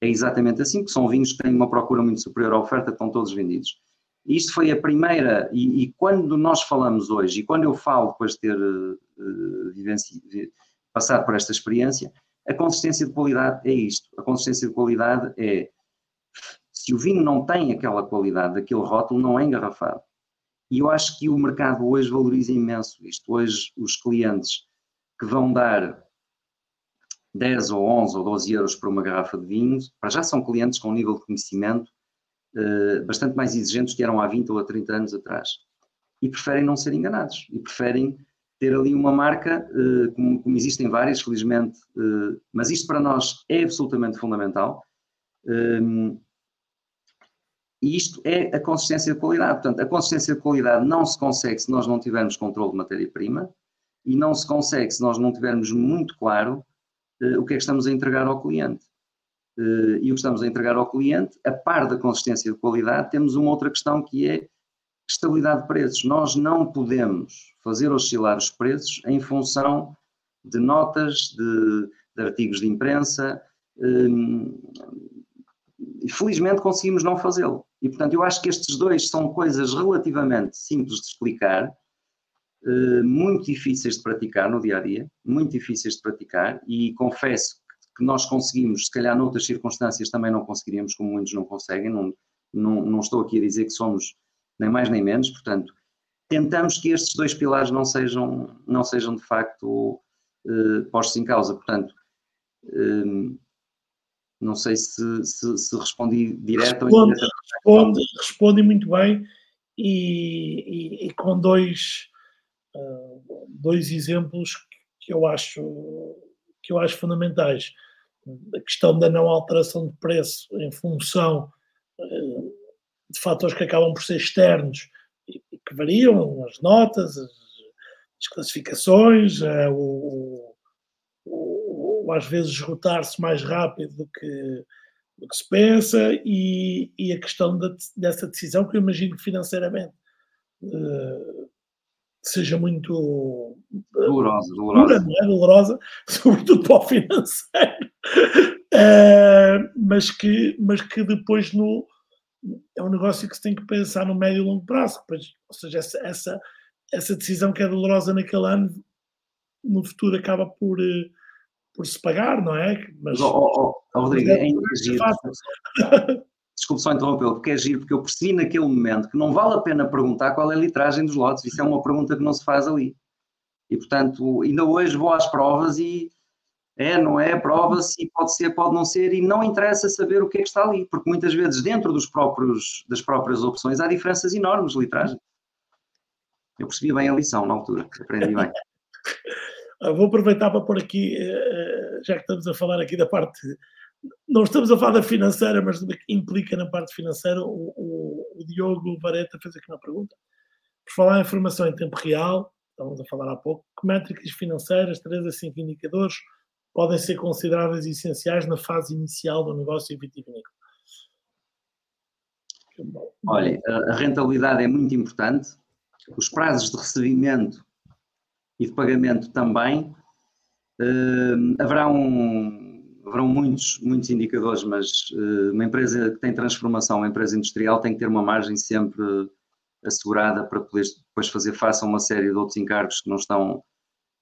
[SPEAKER 2] é exatamente assim, porque são vinhos que têm uma procura muito superior à oferta, estão todos vendidos. Isto foi a primeira, e, e quando nós falamos hoje, e quando eu falo depois de ter uh, passado por esta experiência, a consistência de qualidade é isto. A consistência de qualidade é, se o vinho não tem aquela qualidade, daquele rótulo, não é engarrafado. E eu acho que o mercado hoje valoriza imenso isto. Hoje os clientes que vão dar 10 ou 11 ou 12 euros por uma garrafa de vinho, para já são clientes com um nível de conhecimento uh, bastante mais exigentes que eram há 20 ou há 30 anos atrás. E preferem não ser enganados. E preferem ter ali uma marca, uh, como, existem várias, felizmente, uh, mas isto para nós é absolutamente fundamental. Um, e isto é a consistência de qualidade. Portanto, a consistência de qualidade não se consegue se nós não tivermos controle de matéria-prima e não se consegue se nós não tivermos muito claro uh, o que é que estamos a entregar ao cliente. E o que estamos a entregar ao cliente, a par da consistência de qualidade, temos uma outra questão que é estabilidade de preços. Nós não podemos fazer oscilar os preços em função de notas, de, de artigos de imprensa. Um, e felizmente conseguimos não fazê-lo. E, portanto, eu acho que estes dois são coisas relativamente simples de explicar, eh, muito difíceis de praticar no dia a dia, muito difíceis de praticar, e confesso que nós conseguimos, se calhar noutras circunstâncias também não conseguiríamos, como muitos não conseguem, não, não, não estou aqui a dizer que somos nem mais nem menos, portanto, tentamos que estes dois pilares não sejam, não sejam de facto eh, postos em causa, portanto, eh, não sei se, se, se respondi direto
[SPEAKER 1] responde, ou responde, responde muito bem e, e, e com dois, uh, dois exemplos que eu acho que eu acho fundamentais. A questão da não alteração de preço em função uh, de fatores que acabam por ser externos e, que variam, as notas, as, as classificações, uh, o, ou às vezes esgotar-se mais rápido do que, do que se pensa, e, e a questão de, dessa decisão, que eu imagino que financeiramente uh, seja muito
[SPEAKER 2] dolorosa, dolorosa.
[SPEAKER 1] Dura, é? dolorosa, sobretudo para o financeiro, uh, mas, que, mas que depois no, é um negócio que se tem que pensar no médio e longo prazo, pois, ou seja, essa, essa, essa decisão que é dolorosa naquele ano, no futuro acaba por, uh, por se pagar, não é?
[SPEAKER 2] Mas, oh, oh, oh, Rodrigo, é, é giro. Desculpe só interrompê-lo, porque é giro, porque eu percebi naquele momento que não vale a pena perguntar qual é a litragem dos lotes, isso é uma pergunta que não se faz ali. E, portanto, ainda hoje vou às provas e é, não é, prova-se, pode ser, pode não ser, e não interessa saber o que é que está ali, porque muitas vezes dentro dos próprios, das próprias opções há diferenças enormes litragem. Eu percebi bem a lição na altura, aprendi bem.
[SPEAKER 1] Ah, vou aproveitar para pôr aqui, eh, eh, já que estamos a falar aqui da parte, não estamos a falar da financeira, mas do que implica na parte financeira, o, o, o Diogo Vareta fez aqui uma pergunta. Por falar em informação em tempo real, estamos a falar há pouco, que métricas financeiras, 3 a 5 indicadores, podem ser consideradas essenciais na fase inicial do negócio vitivinícola?
[SPEAKER 2] Olha, a rentabilidade é muito importante, os prazos de recebimento e de pagamento também. Uh, haverá haverão muitos, muitos indicadores, mas uh, uma empresa que tem transformação, uma empresa industrial, tem que ter uma margem sempre assegurada para poder depois fazer face a uma série de outros encargos que não estão.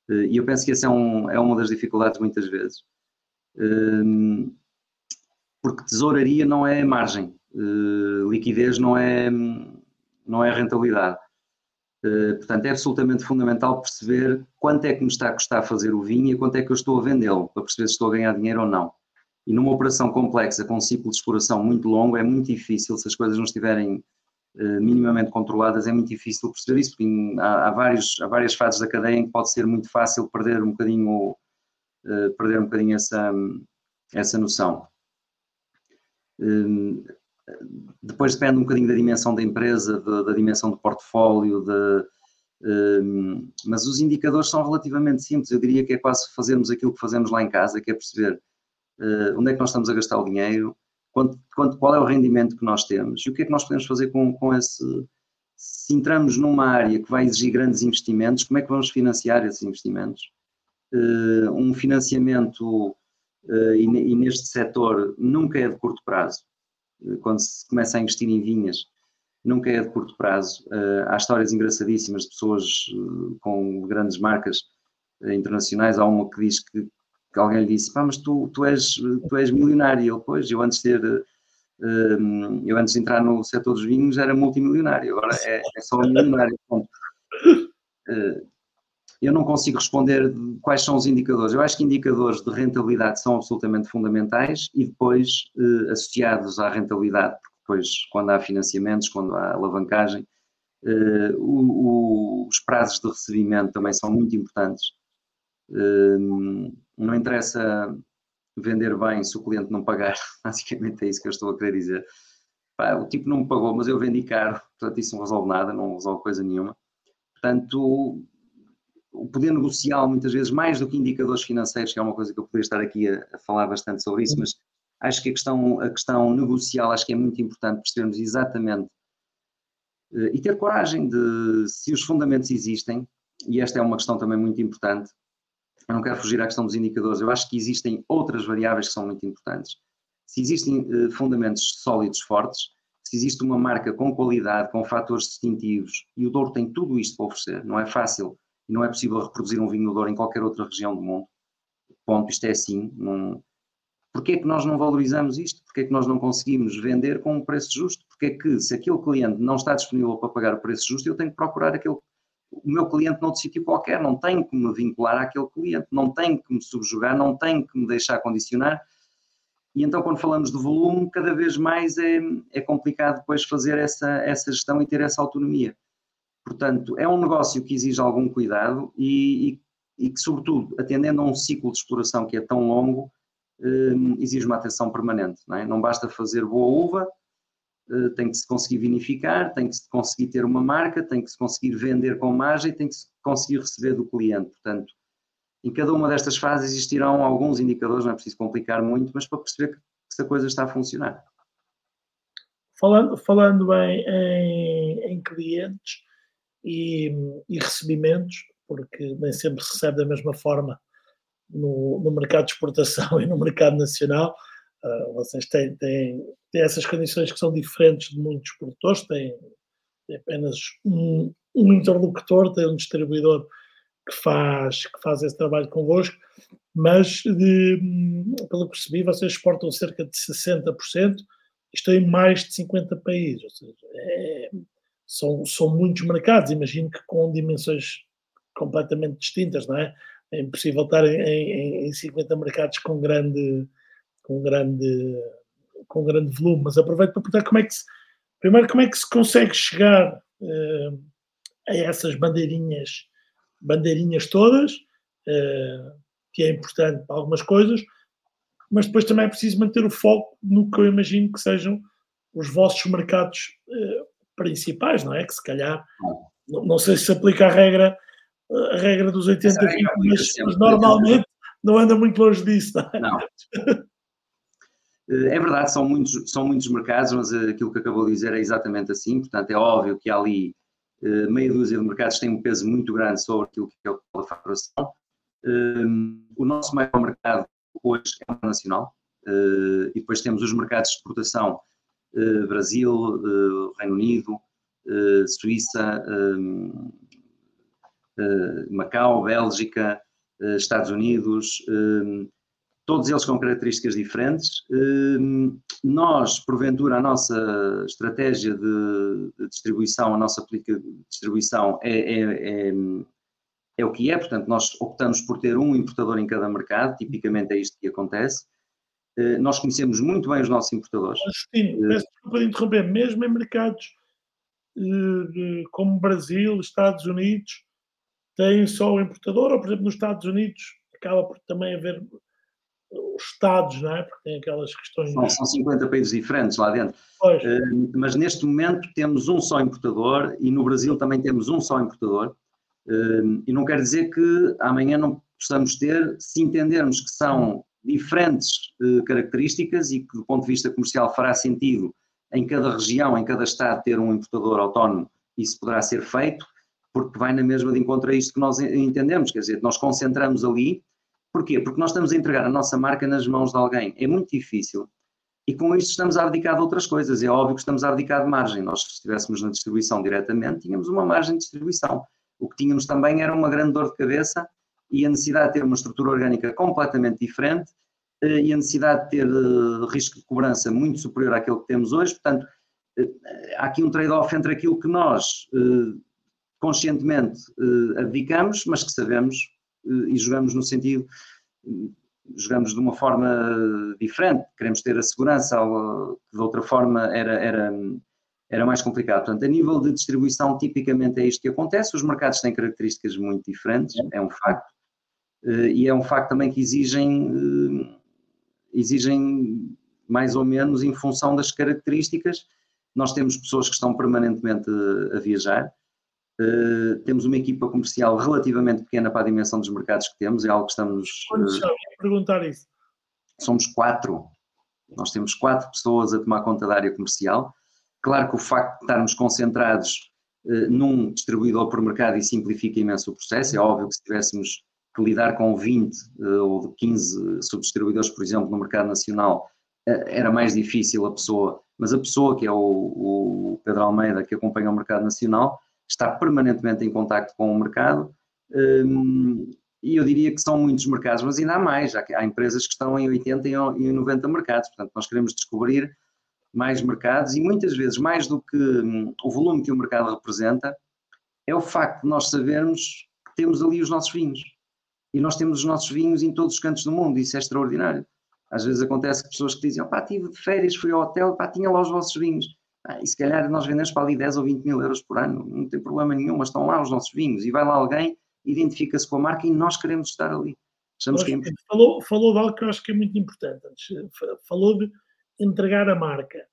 [SPEAKER 2] Uh, e eu penso que essa é, um, é uma das dificuldades muitas vezes. porque tesouraria não é margem, liquidez não é, não é rentabilidade. Eh, portanto, é absolutamente fundamental perceber quanto é que me está a custar fazer o vinho e quanto é que eu estou a vendê-lo, para perceber se estou a ganhar dinheiro ou não. E numa operação complexa, com um ciclo de exploração muito longo, é muito difícil, se as coisas não estiverem minimamente controladas, é muito difícil perceber isso, porque há, há, vários, há várias fases da cadeia em que pode ser muito fácil perder um bocadinho, uh, perder um bocadinho essa, essa noção. Uh, depois depende um bocadinho da dimensão da empresa, de, da dimensão do portfólio, de, um, mas os indicadores são relativamente simples. Eu diria que é quase fazermos aquilo que fazemos lá em casa, que é perceber uh, onde é que nós estamos a gastar o dinheiro, quanto, quanto, qual é o rendimento que nós temos e o que é que nós podemos fazer com, com esse. Se entramos numa área que vai exigir grandes investimentos, como é que vamos financiar esses investimentos? um financiamento e neste setor nunca é de curto prazo. Quando se começa a investir em vinhas, nunca é de curto prazo. Há histórias engraçadíssimas de pessoas com grandes marcas internacionais. Há uma que diz que, que alguém lhe disse: Pá, mas tu, tu, és, tu és milionário. E ele, pois, eu antes de ser eu antes de entrar no setor dos vinhos era multimilionário, agora é, é só milionário. Eh, eu não consigo responder quais são os indicadores. Eu acho que indicadores de rentabilidade são absolutamente fundamentais e depois eh, associados à rentabilidade, porque depois quando há financiamentos, quando há alavancagem, eh, os prazos de recebimento também são muito importantes. Não interessa vender bem se o cliente não pagar. Basicamente é isso que eu estou a querer dizer. Pá, o tipo não me pagou, mas eu vendi caro, portanto isso não resolve nada, não resolve coisa nenhuma. Portanto, o poder negocial, muitas vezes, mais do que indicadores financeiros, que é uma coisa que eu poderia estar aqui a, a falar bastante sobre isso, mas acho que a questão, a questão negocial acho que é muito importante percebermos exatamente eh, e ter coragem de, se os fundamentos existem, e esta é uma questão também muito importante, eu não quero fugir à questão dos indicadores, eu acho que existem outras variáveis que são muito importantes. Se existem uh, fundamentos sólidos, fortes, se existe uma marca com qualidade, com fatores distintivos, e o Douro tem tudo isto para oferecer, não é fácil e não é possível reproduzir um vinho do Douro em qualquer outra região do mundo. Ponto, isto é assim. Não... Porquê é que nós não valorizamos isto? Porquê é que nós não conseguimos vender com um preço justo? Porquê é que, se aquele cliente não está disponível para pagar o preço justo, eu tenho que procurar aquele o meu cliente noutro sítio qualquer, não tenho que me vincular àquele cliente, não tenho que me subjugar, não tenho que me deixar condicionar. E então, quando falamos de volume, cada vez mais é, é complicado depois fazer essa, essa gestão e ter essa autonomia. Portanto, é um negócio que exige algum cuidado e, e, e que, sobretudo, atendendo a um ciclo de exploração que é tão longo, eh, exige uma atenção permanente. Não, é? não basta fazer boa uva, tem que se conseguir vinificar, tem que se conseguir ter uma marca, tem que se conseguir vender com margem, tem que se conseguir receber do cliente. Portanto, em cada uma destas fases existirão alguns indicadores, não é preciso complicar muito, mas para perceber que, se a coisa está a funcionar.
[SPEAKER 1] Falando, falando em, em, em clientes e, e, recebimentos, porque nem sempre se recebe da mesma forma no, no mercado de exportação e no mercado nacional, Uh, vocês têm, têm, têm, essas condições que são diferentes de muitos produtores, têm, têm apenas um, um, interlocutor, tem um distribuidor que faz, que faz esse trabalho convosco, mas de, pelo que percebi, vocês exportam cerca de 60%, isto em mais de 50 países, ou seja, é, são, são muitos mercados, imagino que com dimensões completamente distintas, não é? É impossível estar em, em, em 50 mercados com grande com grande, com grande volume, mas aproveito para perguntar como é que se, primeiro, como é que se consegue chegar uh, a essas bandeirinhas, bandeirinhas todas, uh, que é importante para algumas coisas, mas depois também é preciso manter o foco no que eu imagino que sejam os vossos mercados uh, principais, não é? Que se calhar, não, não, sei se se aplica a regra, a regra dos 80 20, mas, mas normalmente não anda muito longe disso, não é? Não.
[SPEAKER 2] Eh, é verdade, são muitos, são muitos mercados, mas eh, aquilo que acabou de dizer é exatamente assim, portanto é óbvio que ali eh, meia dúzia de mercados têm um peso muito grande sobre aquilo que é a faturação. O nosso maior mercado hoje é o nacional, e depois temos os mercados de exportação Brasil, Reino Unido, Suíça, Macau, Bélgica, Estados Unidos, todos eles com características diferentes. Hum, nós, porventura, a nossa estratégia de, distribuição, a nossa política de distribuição é, é, é, é, o que é, portanto, nós optamos por ter um importador em cada mercado, tipicamente é isto que acontece. Eh, nós conhecemos muito bem os nossos importadores.
[SPEAKER 1] Justino, peço desculpa de interromper, mesmo em mercados eh, como Brasil, Estados Unidos, têm só o importador, ou por exemplo nos Estados Unidos acaba por também haver os Estados, não é? Porque tem aquelas questões.
[SPEAKER 2] São, são 50 países diferentes lá dentro. Uh, mas neste momento temos um só importador e no Brasil também temos um só importador. Uh, e não quer dizer que amanhã não possamos ter, se entendermos que são diferentes uh, características e que do ponto de vista comercial fará sentido em cada região, em cada estado ter um importador autónomo, isso poderá ser feito porque vai na mesma de encontro a isto que nós entendemos, quer dizer, nós concentramos ali, porquê? Porque nós estamos a entregar a nossa marca nas mãos de alguém, é muito difícil, e com isto estamos a abdicar de outras coisas, é óbvio que estamos a abdicar de margem, nós se estivéssemos na distribuição diretamente, tínhamos uma margem de distribuição, o que tínhamos também era uma grande dor de cabeça e a necessidade de ter uma estrutura orgânica completamente diferente eh, e a necessidade de ter eh, risco de cobrança muito superior àquele que temos hoje, portanto, eh, há aqui um trade-off entre aquilo que nós conscientemente abdicamos, mas que sabemos e jogamos no sentido, jogamos de uma forma diferente, queremos ter a segurança, que de outra forma era, era, era mais complicado. Portanto, a nível de distribuição, tipicamente é isto que acontece, os mercados têm características muito diferentes, é um facto, e é um facto também que exigem exigem mais ou menos em função das características. Nós temos pessoas que estão permanentemente a viajar, uh, temos uma equipa comercial relativamente pequena para a dimensão dos mercados que temos, é algo que estamos.
[SPEAKER 1] São? perguntar isso.
[SPEAKER 2] Somos quatro. Nós temos quatro pessoas a tomar conta da área comercial. Claro que o facto de estarmos concentrados uh, num distribuidor por mercado e simplifica imenso o processo. É óbvio que se tivéssemos que lidar com 20 uh, ou 15 subdistribuidores, por exemplo, no mercado nacional, uh, era mais difícil a pessoa, mas a pessoa que é o, o, Pedro Almeida, que acompanha o mercado nacional, está permanentemente em contacto com o mercado um, ehm, e eu diria que são muitos mercados, mas ainda há mais, há, empresas que estão em 80 e em 90 mercados, portanto nós queremos descobrir mais mercados e muitas vezes mais do que um, o volume que o mercado representa, é o facto de nós sabermos que temos ali os nossos vinhos e nós temos os nossos vinhos em todos os cantos do mundo, isso é extraordinário. Às vezes acontece que pessoas que dizem, pá, estive de férias, fui ao hotel, pá, tinha lá os vossos vinhos. Ah, e se calhar nós vendemos para ali 10 ou 20 mil euros por ano, não tem problema nenhum, mas estão lá os nossos vinhos. E vai lá alguém, identifica-se com a marca e nós queremos estar ali.
[SPEAKER 1] Achamos que é falou, falou de algo que eu acho que é muito importante. Falou de entregar a marca.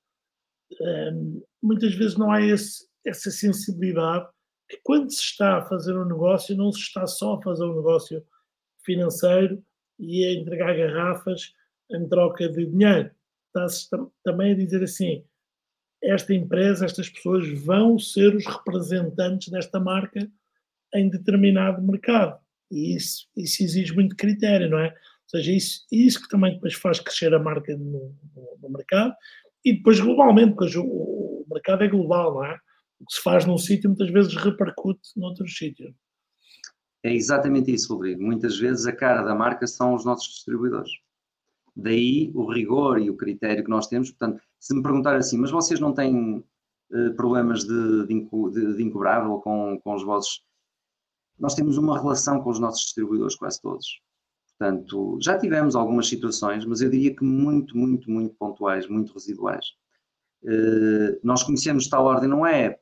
[SPEAKER 1] Um, muitas vezes não há esse, essa sensibilidade que quando se está a fazer um negócio, não se está só a fazer um negócio financeiro e a entregar garrafas em troca de dinheiro. Está-se também a dizer assim: esta empresa, estas pessoas vão ser os representantes desta marca em determinado mercado. E isso, isso exige muito critério, não é? Ou seja, isso, isso que também depois faz crescer a marca no, no, no mercado e depois globalmente, porque o, o, mercado é global, não é? O que se faz num sítio muitas vezes repercute noutros sítios.
[SPEAKER 2] É exatamente isso, Rodrigo. Muitas vezes a cara da marca são os nossos distribuidores. Daí o rigor e o critério que nós temos. Portanto, se me perguntar assim, mas vocês não têm uh, problemas de, de, incobrável com, com os vossos. Nós temos uma relação com os nossos distribuidores, quase todos. Portanto, já tivemos algumas situações, mas eu diria que muito, muito, muito pontuais, muito residuais. Uh, nós conhecemos tal ordem, não é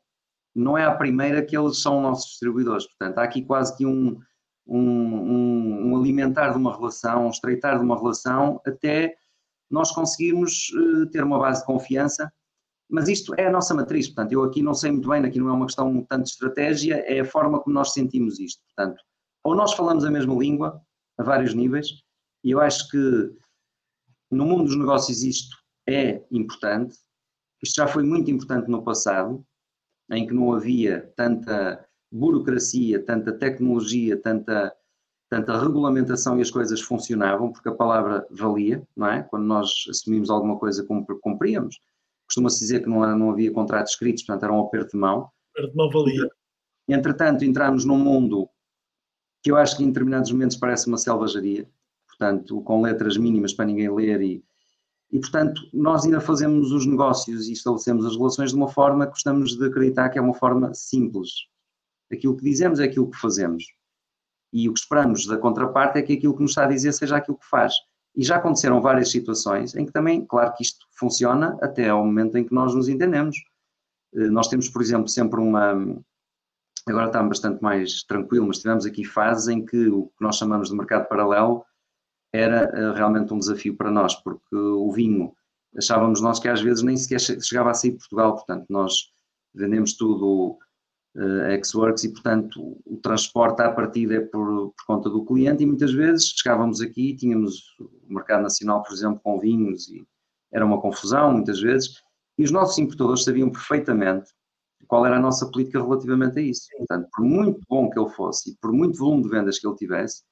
[SPEAKER 2] não é a primeira que eles são nossos distribuidores. Portanto, há aqui quase que um, um, um, um alimentar de uma relação, um estreitar de uma relação, até nós conseguirmos uh, ter uma base de confiança. Mas isto é a nossa matriz, portanto, eu aqui não sei muito bem, aqui não é uma questão tanto de estratégia, é a forma como nós sentimos isto. Portanto, ou nós falamos a mesma língua, a vários níveis, e eu acho que no mundo dos negócios isto é importante, isto já foi muito importante no passado, em que não havia tanta burocracia, tanta tecnologia, tanta, tanta regulamentação e as coisas funcionavam, porque a palavra valia, não é? Quando nós assumimos alguma coisa, cumpríamos. Costuma-se dizer que não, não havia contratos escritos, portanto era um aperto de mão.
[SPEAKER 1] Aperto de mão valia.
[SPEAKER 2] Entretanto, entramos num mundo que eu acho que em determinados momentos parece uma selvageria, portanto, com letras mínimas para ninguém ler e, e, portanto, nós ainda fazemos os negócios e estabelecemos as relações de uma forma que gostamos de acreditar que é uma forma simples. Aquilo que dizemos é aquilo que fazemos. E o que esperamos da contraparte é que aquilo que nos está a dizer seja aquilo que faz. E já aconteceram várias situações em que também, claro que isto funciona até ao momento em que nós nos entendemos. Eh, nós temos, por exemplo, sempre uma. Agora está bastante mais tranquilo, mas tivemos aqui fases em que o que nós chamamos de mercado paralelo era uh, realmente um desafio para nós, porque o vinho, achávamos nós que às vezes nem sequer chegava a sair de Portugal, portanto, nós vendemos tudo uh, ex-works e, portanto, o, transporte à partida é por, por, conta do cliente e muitas vezes chegávamos aqui e tínhamos o mercado nacional, por exemplo, com vinhos e era uma confusão muitas vezes e os nossos importadores sabiam perfeitamente qual era a nossa política relativamente a isso. Portanto, por muito bom que ele fosse e por muito volume de vendas que ele tivesse,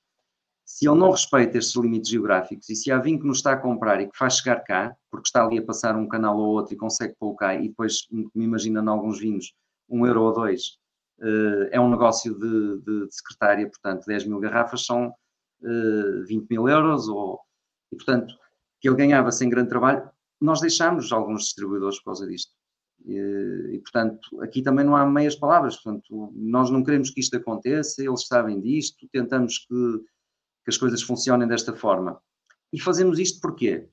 [SPEAKER 2] se ele não respeita estes limites geográficos e se há vinho que nos está a comprar e que faz chegar cá, porque está ali a passar um canal ou outro e consegue pôr cá e depois, me imagina em alguns vinhos, um euro ou dois, eh, é um negócio de, de, de secretária, portanto, 10 mil garrafas são 20 eh, mil euros, ou, e portanto, que ele ganhava sem grande trabalho, nós deixámos alguns distribuidores por causa disto. E, e, portanto, aqui também não há meias palavras. Portanto, nós não queremos que isto aconteça, eles sabem disto, tentamos que que as coisas funcionem desta forma. E fazemos isto porquê?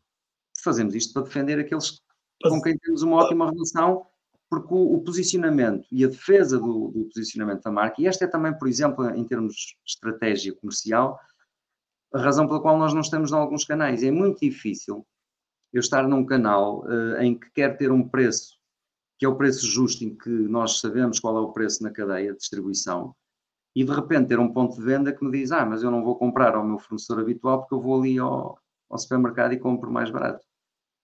[SPEAKER 2] Fazemos isto para defender aqueles com quem temos uma ótima relação, porque o, o posicionamento e a defesa do, do, posicionamento da marca, e esta é também, por exemplo, em termos de estratégia comercial, a razão pela qual nós não estamos em alguns canais. É muito difícil eu estar num canal uh, em que quer ter um preço que é o preço justo, em que nós sabemos qual é o preço na cadeia de distribuição, e de repente ter um ponto de venda que me diz: Ah, mas eu não vou comprar ao meu fornecedor habitual porque eu vou ali ao, ao supermercado e compro mais barato.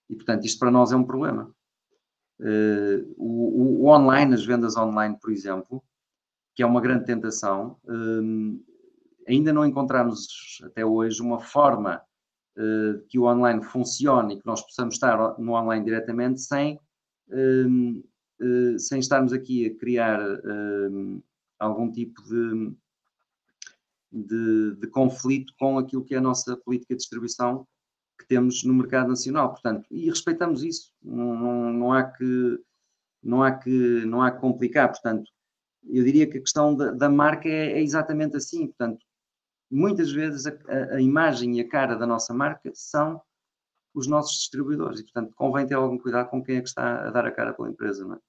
[SPEAKER 2] E portanto, isto para nós é um problema. Uh, o, o, online, as vendas online, por exemplo, que é uma grande tentação, uh, ainda não encontramos até hoje uma forma uh, que o online funcione e que nós possamos estar no online diretamente sem, sem estarmos aqui a criar algum tipo de, de, de, conflito com aquilo que é a nossa política de distribuição que temos no mercado nacional. Portanto, e respeitamos isso, não, não, não há que não há que não há que complicar. Portanto, eu diria que a questão da, da marca é, é, exatamente assim. Portanto, muitas vezes a, a, imagem e a cara da nossa marca são os nossos distribuidores e, portanto, convém ter algum cuidado com quem é que está a dar a cara pela empresa, não é?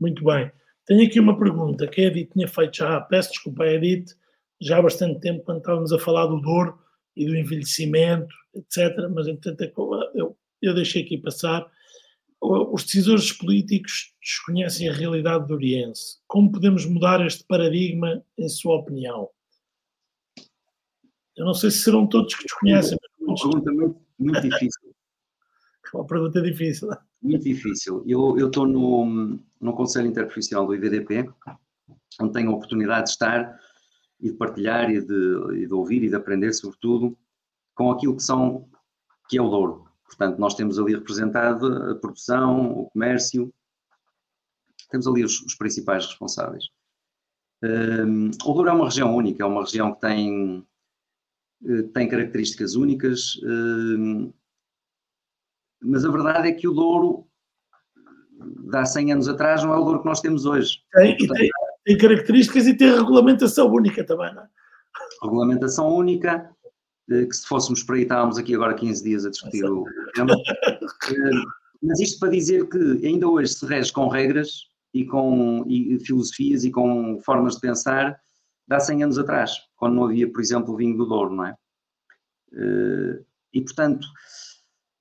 [SPEAKER 1] Muito bem. Tenho aqui uma pergunta que a Edith tinha feito já, peço desculpa a Edith, já há bastante tempo, quando estávamos a falar do dor e do envelhecimento, etc. Mas, entretanto, é eu, eu deixei aqui passar. Os decisores políticos desconhecem a realidade do Oriense. Como podemos mudar este paradigma, em sua opinião? Eu não sei se serão todos que desconhecem.
[SPEAKER 2] Uma pergunta muito, muito difícil.
[SPEAKER 1] Uma pergunta difícil.
[SPEAKER 2] Muito difícil. Eu estou no, no Conselho Interprofissional do IVDP, onde tenho a oportunidade de estar e de partilhar e de, e de ouvir e de aprender, sobretudo, com aquilo que são que é o Douro. Portanto, nós temos ali representado a produção, o comércio, temos ali os, os principais responsáveis. Um, o Douro é uma região única, é uma região que tem, eh, tem características únicas, um, mas a verdade é que o Douro, de há 100 anos atrás, não é o Douro que nós temos hoje.
[SPEAKER 1] Tem, Portanto, tem, características e tem regulamentação única também, não é?
[SPEAKER 2] Regulamentação única, eh, que se fôssemos para aí estávamos aqui agora 15 dias a discutir o tema. Eh, mas isto para dizer que ainda hoje se rege com regras e com e filosofias e com formas de pensar de há 100 anos atrás, quando não havia, por exemplo, o vinho do Douro, não é? Eh, e, portanto,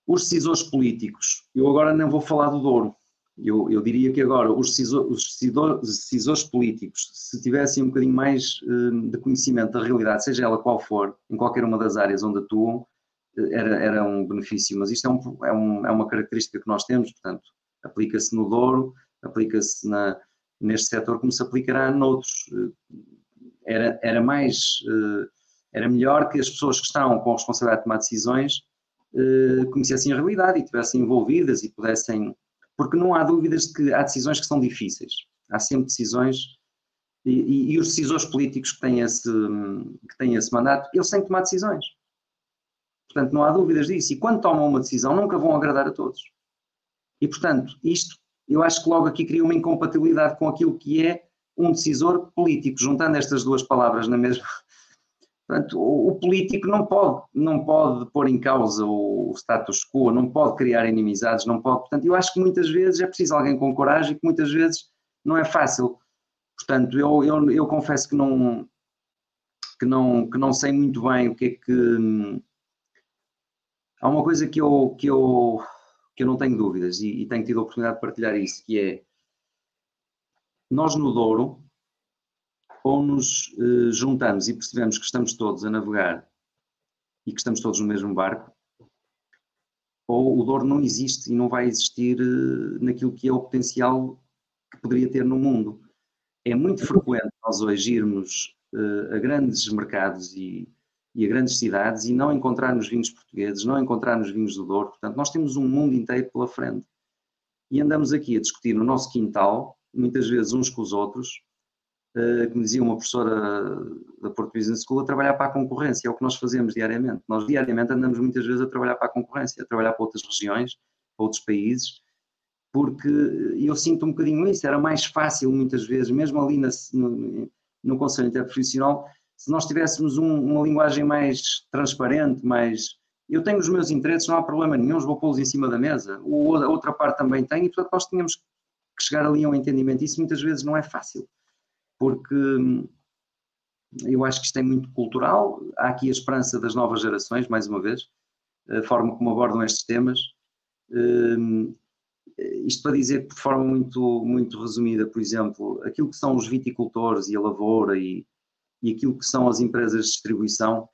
[SPEAKER 2] os decisores políticos, eu agora não vou falar do Douro, eu, eu diria que agora os, decisor, os, decisor, os, decisores políticos, se tivessem um bocadinho mais um, de conhecimento da realidade, seja ela qual for, em qualquer uma das áreas onde atuam, eh, era, era um benefício. Mas isto é, um, é, um, é uma característica que nós temos, portanto, aplica-se no Douro, aplica-se neste setor como se aplicará noutros. Eh, era, era mais, eh, era melhor que as pessoas que estão com a responsabilidade de tomar decisões conhecessem a realidade e estivessem envolvidas e pudessem. Porque não há dúvidas de que há decisões que são difíceis. Há sempre decisões. E, e, e os decisores políticos que têm, esse, que têm esse mandato, eles têm que tomar decisões. Portanto, não há dúvidas disso. E quando tomam uma decisão, nunca vão agradar a todos. E, portanto, isto, eu acho que logo aqui cria uma incompatibilidade com aquilo que é um decisor político, juntando estas duas palavras na mesma, Portanto, o, político não pode, não pode pôr em causa o, o, status quo, não pode criar inimizades, não pode. Portanto, eu acho que muitas vezes é preciso alguém com coragem, que muitas vezes não é fácil. Portanto, eu, eu, eu confesso que não, que, não, que não sei muito bem o que é que. Há uma coisa que eu, que eu, que eu não tenho dúvidas e, e tenho tido a oportunidade de partilhar isso, que é nós no Douro ou nos eh, juntamos e percebemos que estamos todos a navegar e que estamos todos no mesmo barco, ou o Douro não existe e não vai existir eh, naquilo que é o potencial que poderia ter no mundo. É muito frequente nós hoje irmos uh, a grandes mercados e, e, a grandes cidades e não encontrarmos vinhos portugueses, não encontrarmos vinhos do Douro. Portanto, nós temos um mundo inteiro pela frente. E andamos aqui a discutir no nosso quintal, muitas vezes uns com os outros, uh, como dizia uma professora da Porto Business School, a trabalhar para a concorrência. É o que nós fazemos diariamente. Nós diariamente andamos muitas vezes a trabalhar para a concorrência, a trabalhar para outras regiões, para outros países, porque eu sinto um bocadinho isso, era mais fácil muitas vezes, mesmo ali na, no, no Conselho Interprofissional, se nós tivéssemos um, uma linguagem mais transparente, mais... Eu tenho os meus interesses, não há problema nenhum, vou pô-los em cima da mesa, o, a outra parte também tem, e portanto nós tínhamos que chegar ali a um entendimento. Isso muitas vezes não é fácil, porque hum, eu acho que isto é muito cultural, há aqui a esperança das novas gerações, mais uma vez, a forma como abordam estes temas, hum, isto para dizer de forma muito, muito resumida, por exemplo, aquilo que são os viticultores e a lavoura e, e aquilo que são as empresas de distribuição,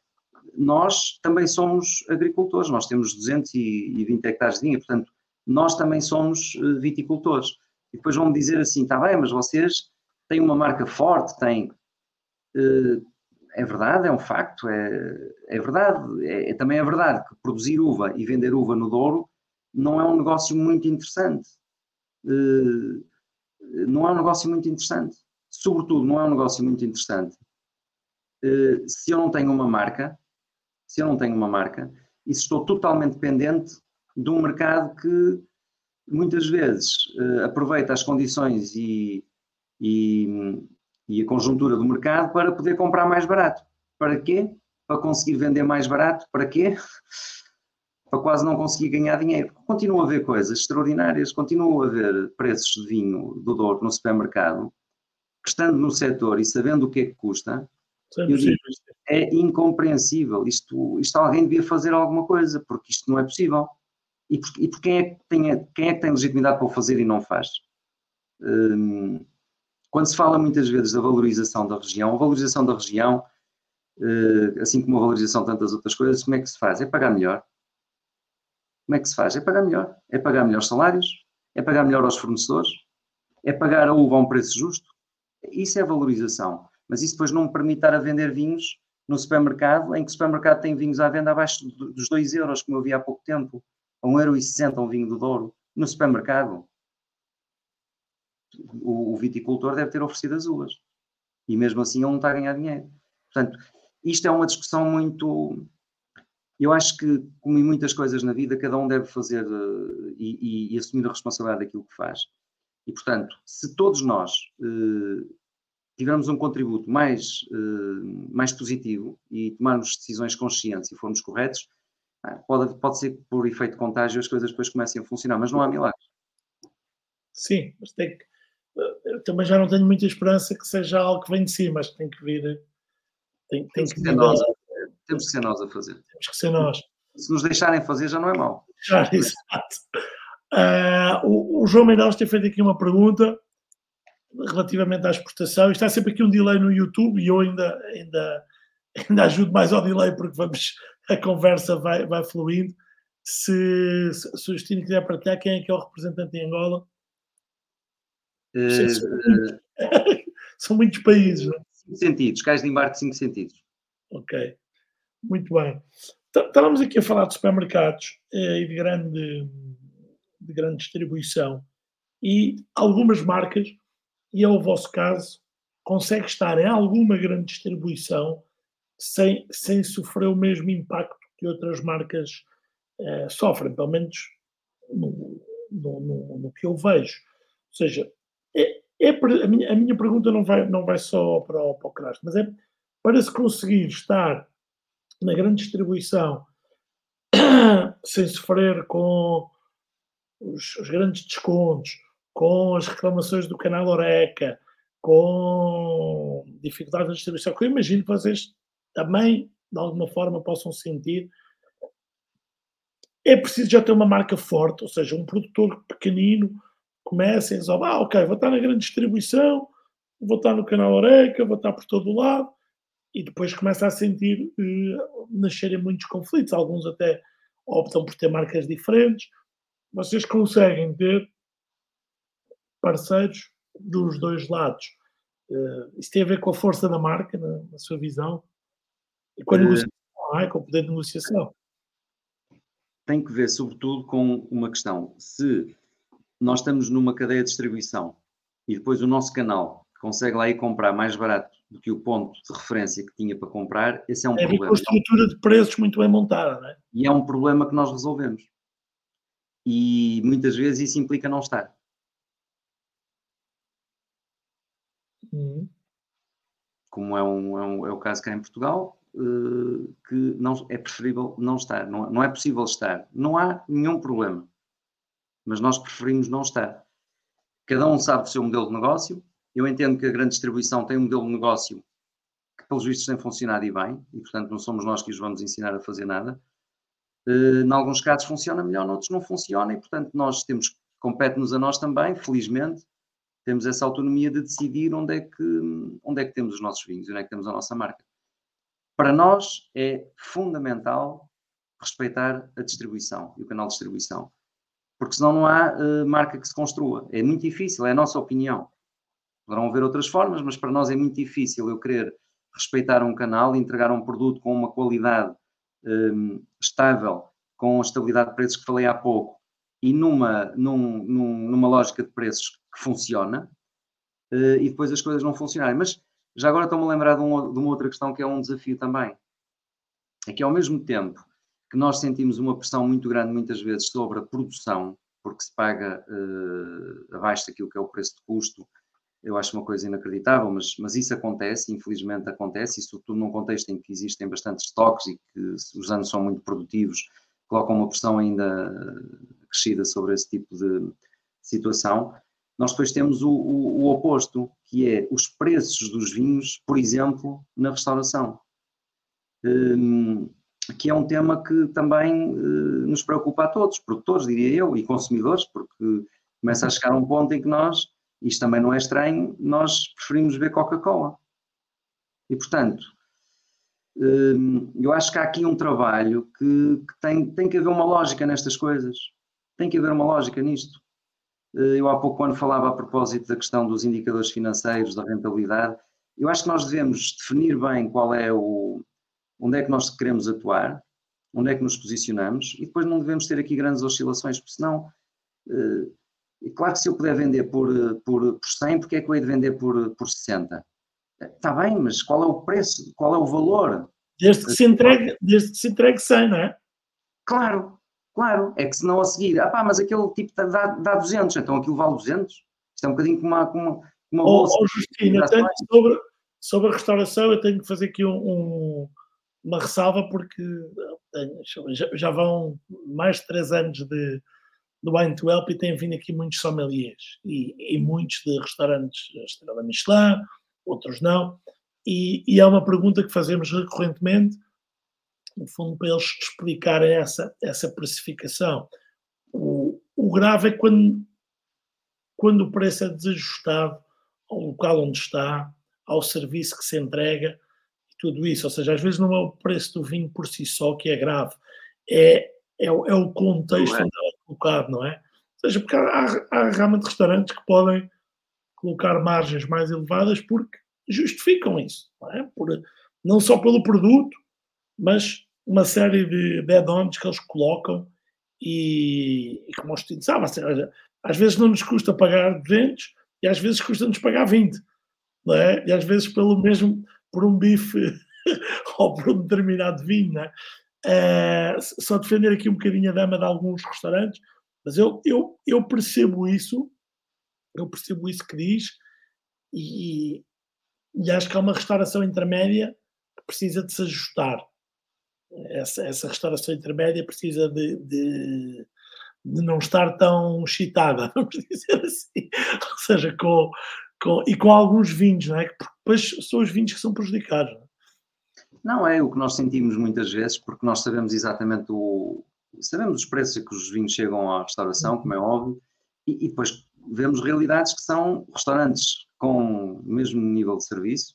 [SPEAKER 2] nós também somos agricultores, nós temos 220 hectares de vinha, portanto, nós também somos eh, viticultores. E depois vão-me dizer assim, está bem, mas vocês têm uma marca forte, têm... Eh, é verdade, é um facto, é, é verdade. É, é, também é verdade que produzir uva e vender uva no Douro não é um negócio muito interessante. Eh, não é um negócio muito interessante. Sobretudo, não é um negócio muito interessante eh, se eu não tenho uma marca, se eu não tenho uma marca, e se estou totalmente dependente de um mercado que muitas vezes aproveita as condições e, e, e a conjuntura do mercado para poder comprar mais barato. Para quê? Para conseguir vender mais barato. Para quê? para quase não conseguir ganhar dinheiro. Continua a haver coisas extraordinárias, continua a haver preços de vinho do Douro no supermercado, que estando no setor e sabendo o que é que custa, é digo, é incompreensível. Isto, isto alguém devia fazer alguma coisa, porque isto não é possível. E por, e por quem, é que tem, quem é que tem legitimidade para o fazer e não faz? Hum, quando se fala muitas vezes da valorização da região, a valorização da região, uh, assim como a valorização de tantas outras coisas, como é que se faz? É pagar melhor como é que se faz? É pagar melhor. É pagar melhores salários, é pagar melhor aos fornecedores, é pagar a uva a um preço justo. Isso é valorização. Mas isso depois não me permite estar a vender vinhos no supermercado, em que o supermercado tem vinhos à venda abaixo dos 2 euros, como eu vi há pouco tempo, a 1,60€ um vinho do Douro, no supermercado. O, o, viticultor deve ter oferecido as uvas. E mesmo assim ele não está a ganhar dinheiro. Portanto, isto é uma discussão muito, eu acho que, como em muitas coisas na vida, cada um deve fazer uh, e, e, assumir a responsabilidade daquilo que faz. E, portanto, se todos nós uh, tivermos um contributo mais, uh, mais positivo e tomarmos decisões conscientes e formos corretos, pode, pode ser que por efeito contágio as coisas depois comecem a funcionar, mas não há milagres.
[SPEAKER 1] Sim, mas tem que. Eu também já não tenho muita esperança que seja algo que vem de cima, mas tem que vir.
[SPEAKER 2] Tem, tem, que, que ser nós temos que ser nós a fazer.
[SPEAKER 1] Temos que ser nós.
[SPEAKER 2] Se nos deixarem fazer, já não é mau.
[SPEAKER 1] Já, exato. Uh, o, o, João Meireles tem feito aqui uma pergunta relativamente à exportação. Está sempre aqui um delay no YouTube e eu ainda, ainda, ainda ajudo mais ao delay porque vamos, a conversa vai, vai fluindo. Se, se, se o Justino quiser partilhar, quem é que é o representante em Angola? Uh, são, muitos, são, muitos, países. É?
[SPEAKER 2] Cinco sentidos, cais de embarque de cinco sentidos.
[SPEAKER 1] Ok. Muito bem. Estávamos aqui a falar de supermercados eh, e de grande, de grande distribuição e algumas marcas, e é o vosso caso, consegue estar em alguma grande distribuição sem, sem sofrer o mesmo impacto que outras marcas eh, sofrem, pelo menos no, no, no, no, que eu vejo. Ou seja, é, a, minha, a minha pergunta não vai, não vai só para o, para o Crash, mas é para se conseguir estar na grande distribuição, sem sofrer com os, os, grandes descontos, com as reclamações do canal Oreca, com dificuldades na distribuição, que eu imagino que vocês também, de alguma forma, possam sentir. É preciso já ter uma marca forte, ou seja, um produtor pequenino começa e diz, ah, ok, vou estar na grande distribuição, vou estar no canal Oreca, vou estar por todo o lado, e depois começa a sentir uh, nascerem muitos conflitos. Alguns até optam por ter marcas diferentes. Vocês conseguem ter parceiros dos dois lados. Uh, isso tem a ver com a força da marca, na, na sua visão? E com a negociação, é? com o poder de negociação?
[SPEAKER 2] Tem que ver, sobretudo, com uma questão. Se nós estamos numa cadeia de distribuição e depois o nosso canal consegue lá ir comprar mais barato do que o ponto de referência que tinha para comprar, esse é um é problema. É
[SPEAKER 1] uma estrutura de preços muito bem montada, não é?
[SPEAKER 2] E é um problema que nós resolvemos. E muitas vezes isso implica não estar. Uhum. Como é, um, é, um, é, o caso cá em Portugal, uh, que não, é preferível não estar, não, não é possível estar. Não há nenhum problema, mas nós preferimos não estar. Cada um sabe o seu modelo de negócio. Eu entendo que a grande distribuição tem um modelo de negócio que, pelos vistos, tem funcionado e bem, e portanto não somos nós que os vamos ensinar a fazer nada. Uh, em alguns casos funciona melhor, noutros não funciona, e portanto nós temos, compete-nos a nós também, felizmente, temos essa autonomia de decidir onde é que, onde é que temos os nossos vinhos, onde é que temos a nossa marca. Para nós é fundamental respeitar a distribuição e o canal de distribuição, porque senão não há uh, marca que se construa. É muito difícil, é a nossa opinião. Poderão haver outras formas, mas para nós é muito difícil eu querer respeitar um canal e entregar um produto com uma qualidade um, eh, estável, com a estabilidade de preços que falei há pouco, e numa, num, num, numa lógica de preços que funciona uh, e depois as coisas não funcionarem. Mas já agora estou-me a lembrar de, um, de, uma outra questão que é um desafio também. É que ao mesmo tempo que nós sentimos uma pressão muito grande muitas vezes sobre a produção, porque se paga uh, abaixo daquilo que é o preço de custo, eu acho uma coisa inacreditável, mas, mas isso acontece, infelizmente acontece, e sobretudo num contexto em que existem bastantes estoques e que os anos são muito produtivos, colocam uma pressão ainda crescida sobre esse tipo de situação. Nós depois temos o, o, o oposto, que é os preços dos vinhos, por exemplo, na restauração. Um, que é um tema que também uh, nos preocupa a todos, produtores, diria eu, e consumidores, porque começa a chegar um ponto em que nós, isto também não é estranho, nós preferimos beber Coca-Cola. E, portanto, um, eu acho que há aqui um trabalho que, que, tem, tem que haver uma lógica nestas coisas. Tem que haver uma lógica nisto. Eh, eu há pouco ano falava a propósito da questão dos indicadores financeiros, da rentabilidade. Eu acho que nós devemos definir bem qual é o, onde é que nós queremos atuar, onde é que nos posicionamos e depois não devemos ter aqui grandes oscilações, porque senão, é claro que se eu puder vender por, por, por 100, porque é que eu hei de vender por, por 60? Está bem, mas qual é o preço, qual é o valor?
[SPEAKER 1] Desde que se entregue, desde que se entregue 100, não é?
[SPEAKER 2] Claro, Claro, é que se não a seguir, ah pá, mas aquele tipo dá, dá 200, então aquilo vale 200? Isto é um bocadinho como uma, como uma bolsa.
[SPEAKER 1] Oh, oh Justino, sobre, sobre a restauração, eu tenho que fazer aqui um, um, uma ressalva, porque já, já, vão mais de 3 anos de, do Wine to Help e têm vindo aqui muitos sommeliers e, e muitos de restaurantes Estrela Michelin, outros não. E, e é uma pergunta que fazemos recorrentemente no fundo, para eles explicarem essa, essa precificação. O, o grave é quando, quando o preço é desajustado ao local onde está, ao serviço que se entrega tudo isso. Ou seja, às vezes não é o preço do vinho por si só que é grave, é, é, é o contexto é. onde é colocado, não é? Ou seja, porque há, há realmente restaurantes que podem colocar margens mais elevadas porque justificam isso, não, é? Por, não só pelo produto, mas uma série de, add-ons que eles colocam e, e como os tintos sabem, às vezes não nos custa pagar 200 e às vezes custa-nos pagar 20, não é? E às vezes pelo mesmo, por um bife ou por um determinado vinho, não é? Uh, só defender aqui um bocadinho a dama de alguns restaurantes, mas eu, eu, eu percebo isso, eu percebo isso que diz, e, e acho que há uma restauração intermédia que precisa de se ajustar essa, essa restauração intermédia precisa de, de, de, não estar tão chitada, vamos dizer assim. Ou seja, com, com, e com alguns vinhos, não é? Porque depois são os vinhos que são prejudicados. Não é?
[SPEAKER 2] não é o que nós sentimos muitas vezes, porque nós sabemos exatamente o. Sabemos os preços que os vinhos chegam à restauração, como é óbvio, e, e depois vemos realidades que são restaurantes com o mesmo nível de serviço